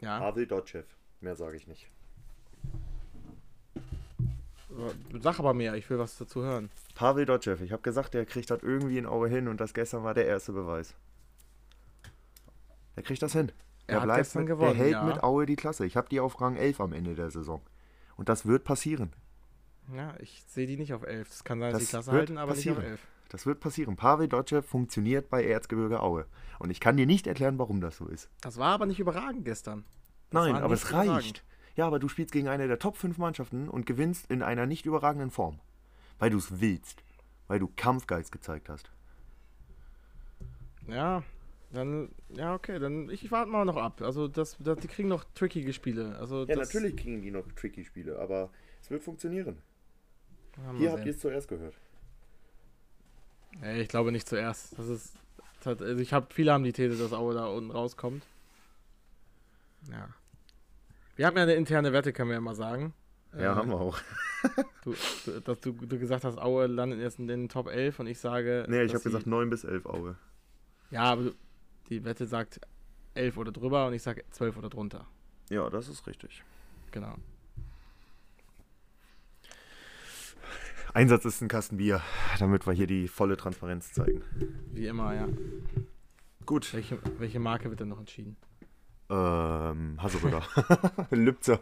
Ja. Pavel Dotschew. Mehr sage ich nicht. Sag aber mehr, ich will was dazu hören. Pavel Dotschew, ich habe gesagt, der kriegt das irgendwie in Aue hin und das gestern war der erste Beweis. Der kriegt das hin. Er Der hat bleibt gestern mit, gewonnen, Der hält ja. mit Aue die Klasse. Ich habe die auf Rang 11 am Ende der Saison. Und das wird passieren. Ja, ich sehe die nicht auf 11. Es kann sein, dass Das die Klasse halten, aber nicht auf passieren. 11. Das wird passieren. Pavel Dotschew funktioniert bei Erzgebirge Aue. Und ich kann dir nicht erklären, warum das so ist. Das war aber nicht überragend gestern. Das Nein, aber es reicht. überragend. Ja, aber du spielst gegen eine der Top 5 Mannschaften und gewinnst in einer nicht überragenden Form. Weil du es willst. Weil du Kampfgeist gezeigt hast. Ja, dann, ja, okay, dann ich, ich warte mal noch ab. Also, das, das, die kriegen noch trickige Spiele. Also, das, kriegen die noch tricky Spiele, aber es wird funktionieren. Ja, Hier habt ihr es zuerst gehört. Nee, ich glaube nicht zuerst. Das ist. Das hat, also ich habe viele haben die These, dass Aue da unten rauskommt. Ja. Wir haben ja eine interne Wette, können wir ja mal sagen. Ja, Äh, haben wir auch. Du, du, dass du, du gesagt hast, Aue landet jetzt in den Top 11 und ich sage. Nee, ich habe gesagt 9 bis 11 Aue. Ja, aber du, die Wette sagt 11 oder drüber und ich sage 12 oder drunter. Ja, das ist richtig. Genau. Einsatz ist ein Kasten Bier, damit wir hier die volle Transparenz zeigen. Wie immer, ja. Gut. Welche, welche Marke wird denn noch entschieden? Ähm, Haselrüder. Lübzer.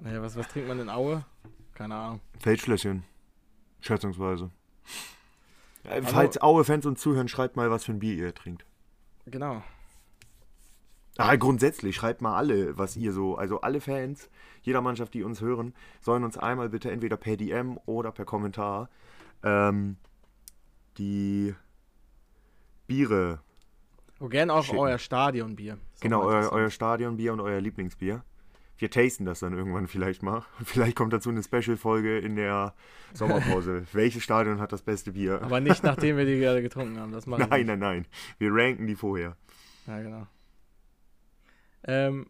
Naja, was, was trinkt man in Aue? Keine Ahnung. Feldschlösschen. Schätzungsweise. Also- falls Aue-Fans uns zuhören, schreibt mal, was für ein Bier ihr trinkt. Genau. Ah, grundsätzlich, schreibt mal alle, was ihr so, also alle Fans, jeder Mannschaft, die uns hören, sollen uns einmal bitte entweder per DM oder per Kommentar ähm, die Biere, Wo gern auch Schicken. euer Stadionbier. Genau, euer, euer Stadionbier und euer Lieblingsbier. Wir tasten das dann irgendwann vielleicht mal. Vielleicht kommt dazu eine Special-Folge in der Sommerpause. Welches Stadion hat das beste Bier? Aber nicht nachdem wir die gerade getrunken haben. Das machen nein, nein, nein. Wir ranken die vorher. Ja, genau. Ähm,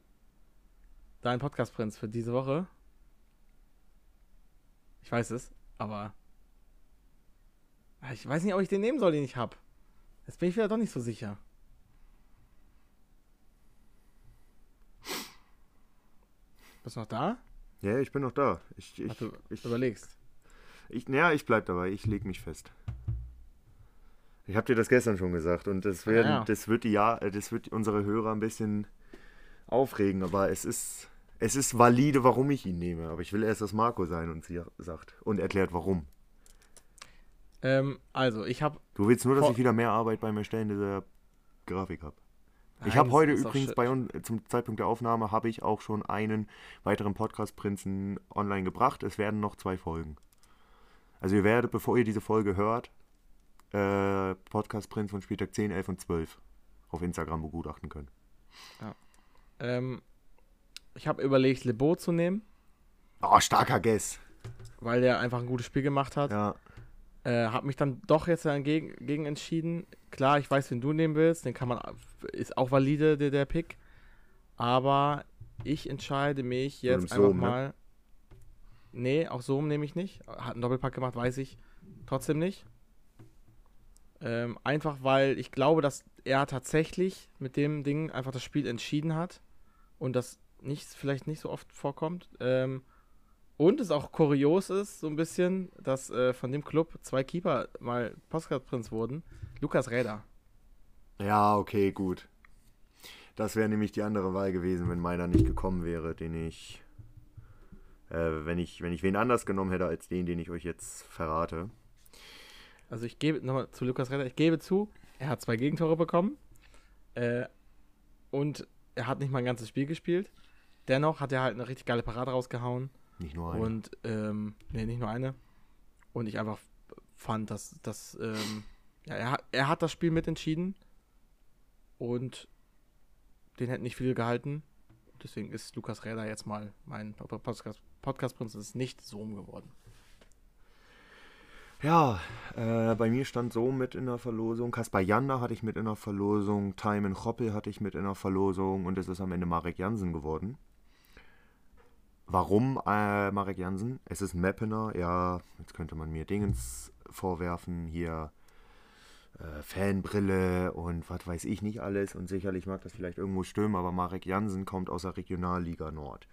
dein Podcast-Prinz für diese Woche. Ich weiß es, aber Ah, ich weiß nicht, ob ich den nehmen soll, den ich habe. Jetzt bin ich wieder doch nicht so sicher. Bist du noch da? Ja, ich bin noch da. Ich, ich, Ach, du ich, überlegst. Ich, ja, ich bleib dabei. Ich leg mich fest. Ich habe dir das gestern schon gesagt und das, werden, Ja, ja. das wird die ja, äh, das wird unsere Hörer ein bisschen aufregen, aber es ist, es ist valide, warum ich ihn nehme. Aber ich will erst, dass Marco sein und sie sagt und erklärt, warum. Ähm, also, ich habe. Du willst nur, dass ich wieder mehr Arbeit beim Erstellen dieser Grafik habe. Ich habe heute übrigens bei uns, zum Zeitpunkt der Aufnahme, habe ich auch schon einen weiteren Podcast-Prinzen online gebracht. Es werden noch zwei Folgen. Also ihr werdet, bevor ihr diese Folge hört, äh, Podcast-Prinz von Spieltag 10, 11 und 12 auf Instagram begutachten können. Ähm, ich habe überlegt, Lebo zu nehmen, Oh, starker Guess. weil der einfach ein gutes Spiel gemacht hat. Ja, Äh, hab mich dann doch jetzt dagegen gegen entschieden. Klar, ich weiß, wen du nehmen willst. Den kann man, ist auch valide, der, der Pick. Aber ich entscheide mich jetzt einfach Sohm, ne? mal. Nee, auch so nehme ich nicht. Hat einen Doppelpack gemacht, weiß ich trotzdem nicht. Ähm, einfach weil ich glaube, dass er tatsächlich mit dem Ding einfach das Spiel entschieden hat. Und das nicht, vielleicht nicht so oft vorkommt. Ähm, und es auch kurios ist, so ein bisschen, dass äh, von dem Club zwei Keeper mal Postcard-Prinz wurden. Lukas Räder. ja, okay, gut. Das wäre nämlich die andere Wahl gewesen, wenn meiner nicht gekommen wäre, den ich, äh, wenn ich, wenn ich wen anders genommen hätte als den, den ich euch jetzt verrate. Also ich gebe, nochmal zu Lukas Räder, ich gebe zu, er hat zwei Gegentore bekommen. Äh, und er hat nicht mal ein ganzes Spiel gespielt. Dennoch hat er halt eine richtig geile Parade rausgehauen. Nicht nur einen. Und, ähm, nee, nicht nur eine. Und ich einfach fand, dass, dass ähm, ja, er, hat- er hat das Spiel mitentschieden. Und den hätten nicht viele gehalten. Deswegen ist Lukas Räder jetzt mal mein Podcast, Podcast-Prinz ist nicht Sohm geworden. Ja, äh, bei mir stand so mit in der Verlosung. Kaspar Janda hatte ich mit in der Verlosung. Timon Choppel hatte ich mit in der Verlosung. Und es ist am Ende Marek Jansen geworden. Warum äh, Marek Jansen? Es ist ein Mappener. Ja, jetzt könnte man mir Dingens vorwerfen. Hier äh, Fanbrille und was weiß ich nicht alles. Und sicherlich mag das vielleicht irgendwo stimmen. Aber Marek Jansen kommt aus der Regionalliga Nord.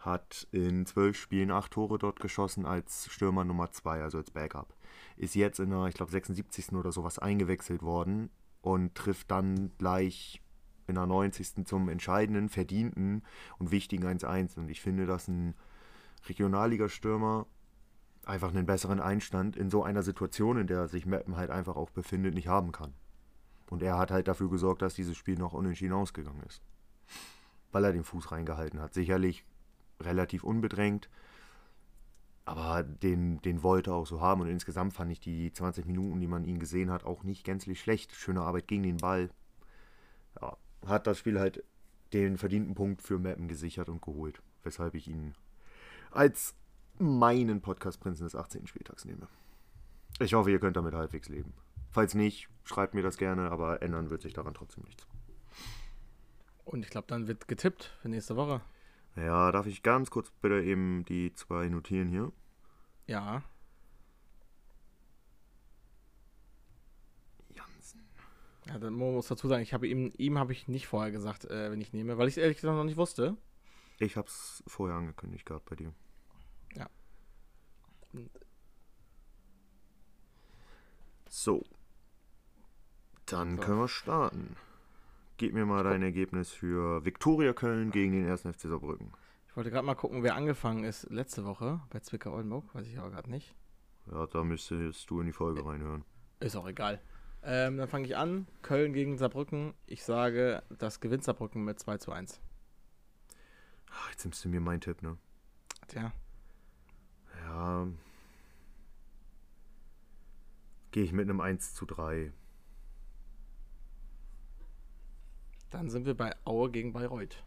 hat in zwölf Spielen acht Tore dort geschossen als Stürmer Nummer zwei, also als Backup. Ist jetzt in der, ich glaube, 76. oder sowas eingewechselt worden und trifft dann gleich in der 90. zum entscheidenden, verdienten und wichtigen 1-1. Und ich finde, dass ein Regionalliga-Stürmer einfach einen besseren Einstand in so einer Situation, in der sich Meppen halt einfach auch befindet, nicht haben kann. Und er hat halt dafür gesorgt, dass dieses Spiel noch unentschieden ausgegangen ist. Weil er den Fuß reingehalten hat. Sicherlich relativ unbedrängt, aber den, den wollte er auch so haben. Und insgesamt fand ich die 20 Minuten, die man ihn gesehen hat, auch nicht gänzlich schlecht. Schöne Arbeit gegen den Ball. Ja, hat das Spiel halt den verdienten Punkt für Mappen gesichert und geholt. Weshalb ich ihn als meinen Podcast-Prinzen des 18. Spieltags nehme. Ich hoffe, ihr könnt damit halbwegs leben. Falls nicht, schreibt mir das gerne, aber ändern wird sich daran trotzdem nichts. Und ich glaube, dann wird getippt für nächste Woche. Ja, darf ich ganz kurz bitte eben die zwei notieren hier? Ja. Jansen. Ja, dann muss dazu sagen, ich habe ihm, ihm habe ich nicht vorher gesagt, äh, wenn ich nehme, weil ich es ehrlich gesagt noch nicht wusste. Ich habe es vorher angekündigt gehabt bei dir. Ja. So. Dann So. können wir starten. Gib mir mal dein Ergebnis für Viktoria Köln gegen den 1. FC Saarbrücken. Ich wollte gerade mal gucken, wer angefangen ist letzte Woche bei Zwickau Oldenburg, weiß ich aber gerade nicht. Ja, da müsstest du in die Folge reinhören. Ist auch egal. Ähm, dann fange ich an. Köln gegen Saarbrücken. Ich sage, das gewinnt Saarbrücken mit 2 zu 1. Ach, jetzt nimmst du mir meinen Tipp, ne? Tja, Ja. Gehe ich mit einem 1 zu 3. dann sind wir bei Aue gegen Bayreuth.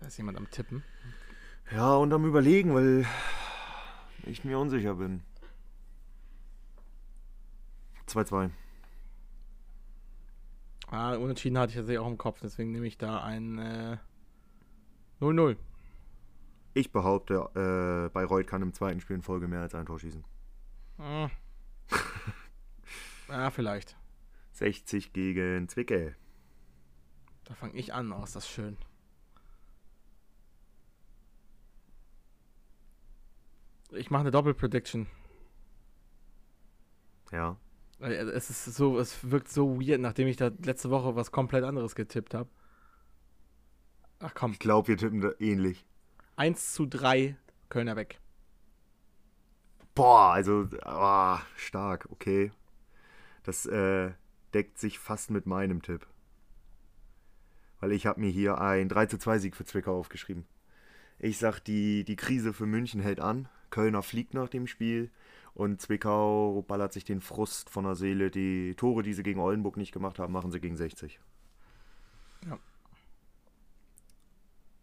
Da ist jemand am Tippen. Ja, und am Überlegen, weil ich mir unsicher bin. 2-2. Ah, unentschieden hatte ich tatsächlich auch im Kopf, deswegen nehme ich da ein äh, 0-0. Ich behaupte, äh, Bayreuth kann im zweiten Spiel in Folge mehr als ein Tor schießen. Ah. ja, vielleicht. 60 gegen Zwickau. Da fange ich an, oh, ist das schön. Ich mache eine Doppel-Prediction. Ja. Weil Es ist so, es wirkt so weird, nachdem ich da letzte Woche was komplett anderes getippt habe. Ach komm, Ich glaube, wir tippen da ähnlich. 1 zu 3, Kölner weg. Boah, also, ah, stark, okay. Das äh, deckt sich fast mit meinem Tipp. Weil ich habe mir hier ein 3 zu 2 Sieg für Zwickau aufgeschrieben. Ich sag, die, die Krise für München hält an. Kölner fliegt nach dem Spiel. Und Zwickau ballert sich den Frust von der Seele. Die Tore, die sie gegen Oldenburg nicht gemacht haben, machen sie gegen 60. Ja.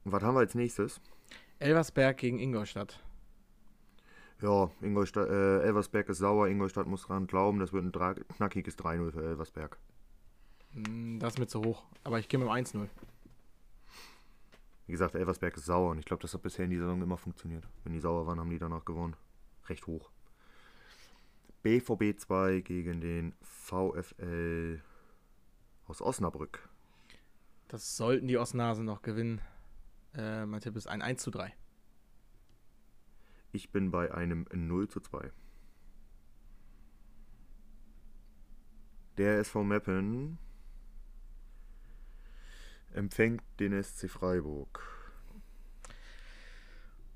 Und was haben wir als nächstes? Elversberg gegen Ingolstadt. Ja, Ingolstadt, äh, Elversberg ist sauer. Ingolstadt muss dran glauben, das wird ein dra- knackiges 3-0 für Elversberg. Hm, Das ist mir zu hoch. Aber ich gehe mit dem 1-0. Wie gesagt, Elversberg ist sauer und ich glaube, das hat bisher in dieser Saison immer funktioniert. Wenn die sauer waren, haben die danach gewonnen. Recht hoch. BVB 2 gegen den VfL aus Osnabrück. Das sollten die Osnasen noch gewinnen. Äh, mein Tipp ist ein 1 zu 3. Ich bin bei einem 0 zu 2. Der SV Meppen empfängt den SC Freiburg.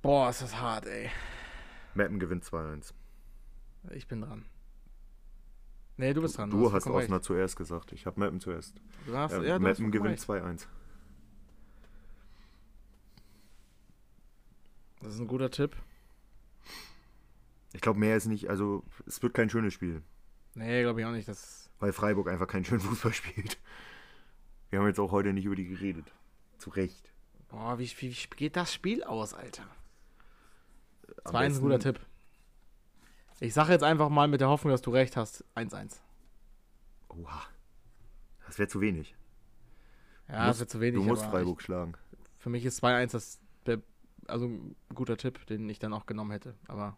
Boah, ist das hart, ey. Meppen gewinnt 2-1. Ich bin dran. Nee, du bist dran. Du hast vollkommen Osnabrück zuerst gesagt. Ich habe Meppen zuerst. Du hast, Ja, ja, du hast Meppen gewinnt recht. 2-1. Das ist ein guter Tipp. Ich glaube, mehr ist nicht, also es wird kein schönes Spiel, Nee, glaube ich auch nicht. Das weil Freiburg einfach keinen schönen Fußball spielt. Wir haben jetzt auch heute nicht über die geredet. Zu Recht. Boah, wie, wie geht das Spiel aus, Alter? Am 2-1 ein besten- guter Tipp. Ich sage jetzt einfach mal mit der Hoffnung, dass du recht hast. 1-1. Oha. Das wäre zu wenig. Ja, Du das musst- wird zu wenig. du musst Freiburg schlagen. Ich, für mich ist 2-1 das also ein guter Tipp, den ich dann auch genommen hätte. Aber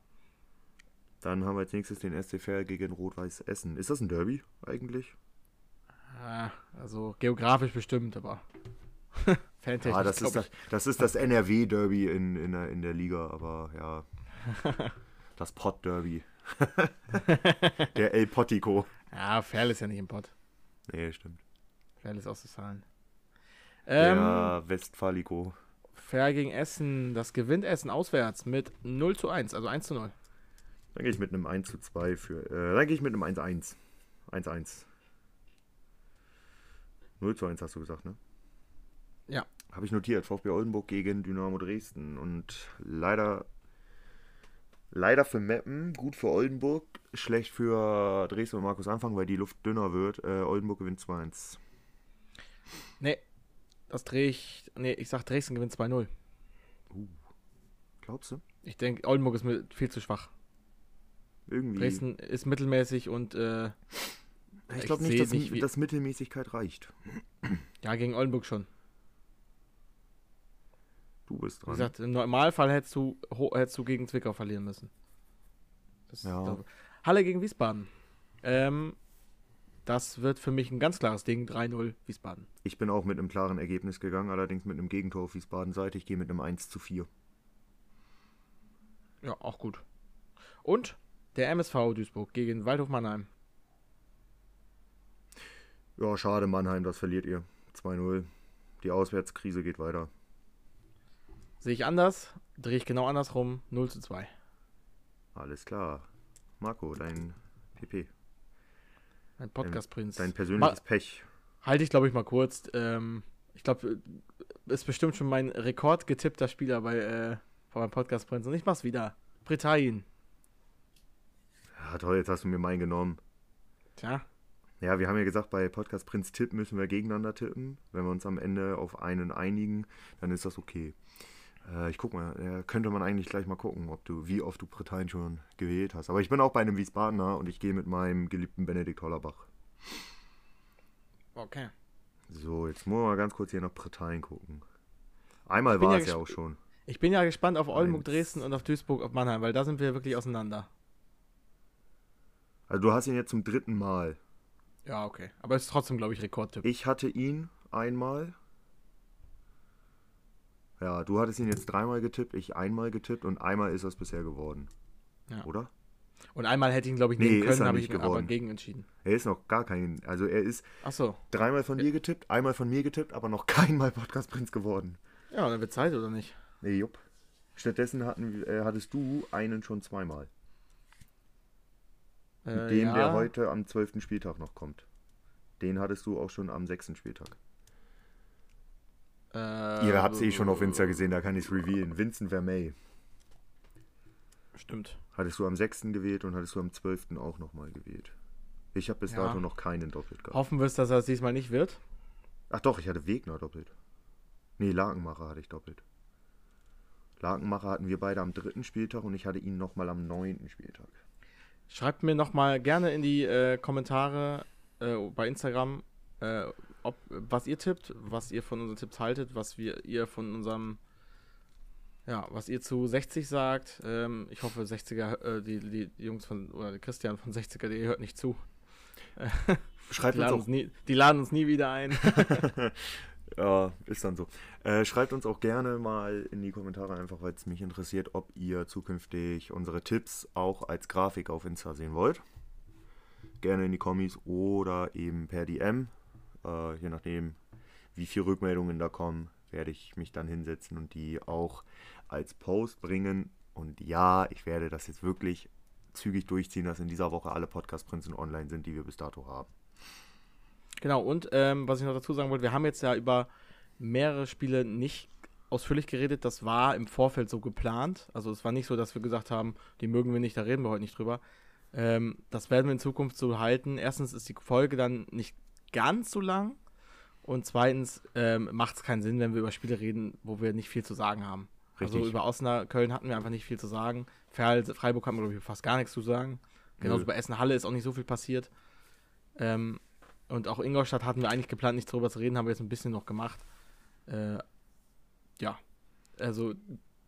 Dann haben wir als nächstes den SC Verl gegen Rot-Weiß Essen. Ist das ein Derby eigentlich? Ja, also geografisch bestimmt, aber Fantechnisch. Ah, das, ist das, das ist das NRW-Derby in, in, der, in der Liga, aber ja. das Pott-Derby. der El Pottico. Ja, Ferl ist ja nicht im Pott. Nee, stimmt. Ferl ist auszuzahlen. Der ähm, Westfalico. Fair gegen Essen. Das gewinnt Essen auswärts mit 0 zu 1, also 1 zu 0. Dann gehe ich mit einem 1 zu 2 für. Äh, dann gehe ich mit einem 1-1. 1-1. 0 zu 1 hast du gesagt, ne? Ja. Habe ich notiert. VfB Oldenburg gegen Dynamo Dresden. Und leider. Leider für Meppen, gut für Oldenburg, schlecht für Dresden und Markus Anfang, weil die Luft dünner wird. Äh, Oldenburg gewinnt 2-1. Nee, das drehe ich. Nee, ich sag Dresden gewinnt 2-0. Uh. Glaubst du? Ich denke, Oldenburg ist viel zu schwach. Irgendwie. Dresden ist mittelmäßig und. Äh, ich glaube nicht, dass, nicht dass Mittelmäßigkeit reicht. Ja, gegen Oldenburg schon. Du bist dran. Wie gesagt, im Normalfall hättest du, hättest du gegen Zwickau verlieren müssen. Das ja. Halle gegen Wiesbaden. Ähm, das wird für mich ein ganz klares Ding. 3-0 Wiesbaden. Ich bin auch mit einem klaren Ergebnis gegangen, allerdings mit einem Gegentor auf Wiesbaden-Seite. Ich gehe mit einem 1 zu 4. Ja, auch gut. Und der MSV Duisburg gegen Waldhof Mannheim. Ja, schade, Mannheim, das verliert ihr. 2-0. Die Auswärtskrise geht weiter. Sehe ich anders, drehe ich genau andersrum, 0 zu 2. Alles klar. Marco, dein PP. Ein Podcast-Prinz. Dein, dein persönliches Ma Pech. Halte ich, glaube ich, mal kurz. Ähm, ich glaube, ist bestimmt schon mein Rekord getippter Spieler bei, äh, bei meinem Podcast-Prinz. Und ich mach's wieder. Britannien. Ja, toll, jetzt hast du mir meinen genommen. Tja. Ja, wir haben ja gesagt, bei Podcast Prinz Tipp müssen wir gegeneinander tippen. Wenn wir uns am Ende auf einen einigen, dann ist das okay. Äh, ich guck mal, ja, könnte man eigentlich gleich mal gucken, ob du, wie oft du Britannien schon gewählt hast. Aber ich bin auch bei einem Wiesbadener und ich gehe mit meinem geliebten Benedikt Hollerbach. Okay. So, jetzt muss man mal ganz kurz hier nach Britannien gucken. Einmal war ja es ja auch schon. Ich bin ja gespannt auf Oldenburg, Dresden und auf Duisburg, auf Mannheim, weil da sind wir wirklich auseinander. Also du hast ihn jetzt zum dritten Mal. Ja, okay. Aber es ist trotzdem, glaube ich, Rekordtipp. Ich hatte ihn einmal ja, du hattest ihn jetzt dreimal getippt, ich einmal getippt und einmal ist es bisher geworden. Ja. Oder? Und einmal hätte ich ihn, glaube ich, nehmen nee, können, habe ich geworden. aber gegen entschieden. Er ist noch gar kein, also er ist so. dreimal von dir getippt, einmal von mir getippt, aber noch keinmal Podcast Prinz geworden. Ja, dann wird Zeit, oder nicht? Nee, jupp. Stattdessen hatten, äh, hattest du einen schon zweimal. Äh, Mit dem, ja. der heute am 12. Spieltag noch kommt. Den hattest du auch schon am 6. Spieltag. Äh, Ihr habt es eh schon auf Insta gesehen, da kann ich es revealen. Vincent Vermey. Stimmt. Hattest du am 6. gewählt und hattest du am 12. auch nochmal gewählt. Ich habe bis ja. dato noch keinen doppelt gehabt. Hoffen wir es, dass er es diesmal nicht wird. Ach doch, ich hatte Wegner doppelt. Nee, Lakenmacher hatte ich doppelt. Lakenmacher hatten wir beide am dritten Spieltag und ich hatte ihn nochmal am neunten Spieltag. Schreibt mir nochmal gerne in die äh, Kommentare äh, bei Instagram, äh, ob, was ihr tippt, was ihr von unseren Tipps haltet, was wir, ihr von unserem, ja, was ihr zu 60 sagt. Ähm, ich hoffe, 60er, äh, die, die, Jungs von, oder Christian von 60er, der hört nicht zu. Schreibt die, uns, uns nie, die laden uns nie wieder ein. ja, ist dann so. Äh, schreibt uns auch gerne mal in die Kommentare einfach, weil es mich interessiert, ob ihr zukünftig unsere Tipps auch als Grafik auf Insta sehen wollt. Gerne in die Kommis oder eben per DM. Äh, je nachdem, wie viele Rückmeldungen da kommen, werde ich mich dann hinsetzen und die auch als Post bringen. Und ja, ich werde das jetzt wirklich zügig durchziehen, dass in dieser Woche alle Podcast-Prinzen online sind, die wir bis dato haben. Genau, und ähm, was ich noch dazu sagen wollte, wir haben jetzt ja über mehrere Spiele nicht ausführlich geredet. Das war im Vorfeld so geplant. Also es war nicht so, dass wir gesagt haben, die mögen wir nicht, da reden wir heute nicht drüber. Ähm, das werden wir in Zukunft so halten. Erstens ist die Folge dann nicht ganz so lang. Und zweitens ähm, macht es keinen Sinn, wenn wir über Spiele reden, wo wir nicht viel zu sagen haben. Also Richtig. Also über Außener Köln hatten wir einfach nicht viel zu sagen. Ferl, Freiburg haben wir, glaube ich, fast gar nichts zu sagen. Genauso Nö. bei Essen-Halle ist auch nicht so viel passiert. Ähm, und auch Ingolstadt hatten wir eigentlich geplant, nicht darüber zu reden, haben wir jetzt ein bisschen noch gemacht. Äh, ja, also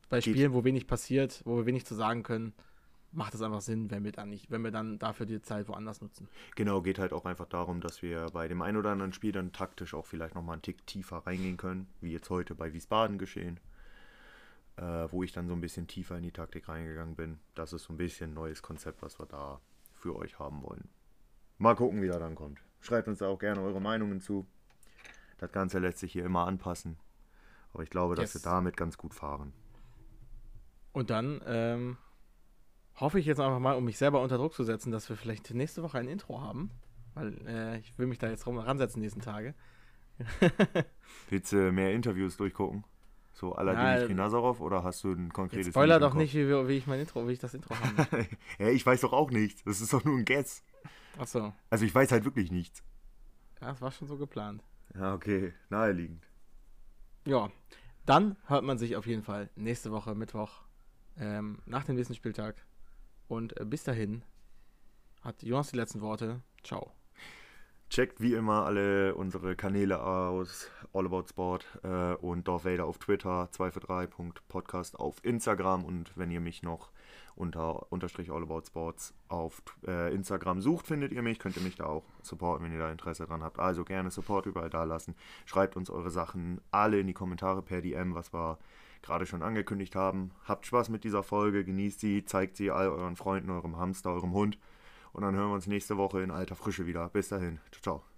bei Spielen, wo wenig passiert, wo wir wenig zu sagen können, macht es einfach Sinn, wenn wir dann nicht, wenn wir dann dafür die Zeit woanders nutzen. Genau, geht halt auch einfach darum, dass wir bei dem ein oder anderen Spiel dann taktisch auch vielleicht nochmal einen Tick tiefer reingehen können, wie jetzt heute bei Wiesbaden geschehen, äh, wo ich dann so ein bisschen tiefer in die Taktik reingegangen bin. Das ist so ein bisschen ein neues Konzept, was wir da für euch haben wollen. Mal gucken, wie er dann kommt. Schreibt uns da auch gerne eure Meinungen zu. Das Ganze lässt sich hier immer anpassen. Aber ich glaube, dass Yes. wir damit ganz gut fahren. Und dann ähm, hoffe ich jetzt einfach mal, um mich selber unter Druck zu setzen, dass wir vielleicht nächste Woche ein Intro haben. Weil äh, ich will mich da jetzt rum ransetzen die nächsten Tage. Willst du mehr Interviews durchgucken? So la Ja, Nazarov oder hast du ein konkretes spoiler doch nicht, wie, wie ich mein Intro, wie ich das Intro möchte. ja, ich weiß doch auch nichts. Das ist doch nur ein Guess. Achso. Also ich weiß halt wirklich nichts. Ja, das war schon so geplant. Ja, okay. Naheliegend. Ja, dann hört man sich auf jeden Fall nächste Woche Mittwoch ähm, nach dem nächsten Spieltag. Und äh, bis dahin hat Jonas die letzten Worte. Ciao. Checkt wie immer alle unsere Kanäle aus. All About Sport äh, und Dorf Vader auf Twitter, 243.podcast auf Instagram und wenn ihr mich noch unter unterstrich All About Sports auf äh, Instagram sucht, findet ihr mich, könnt ihr mich da auch supporten, wenn ihr da Interesse dran habt. Also gerne Support überall da lassen. Schreibt uns eure Sachen alle in die Kommentare per DM, was wir gerade schon angekündigt haben. Habt Spaß mit dieser Folge, genießt sie, zeigt sie all euren Freunden, eurem Hamster, eurem Hund. Und dann hören wir uns nächste Woche in alter Frische wieder. Bis dahin. Ciao, ciao.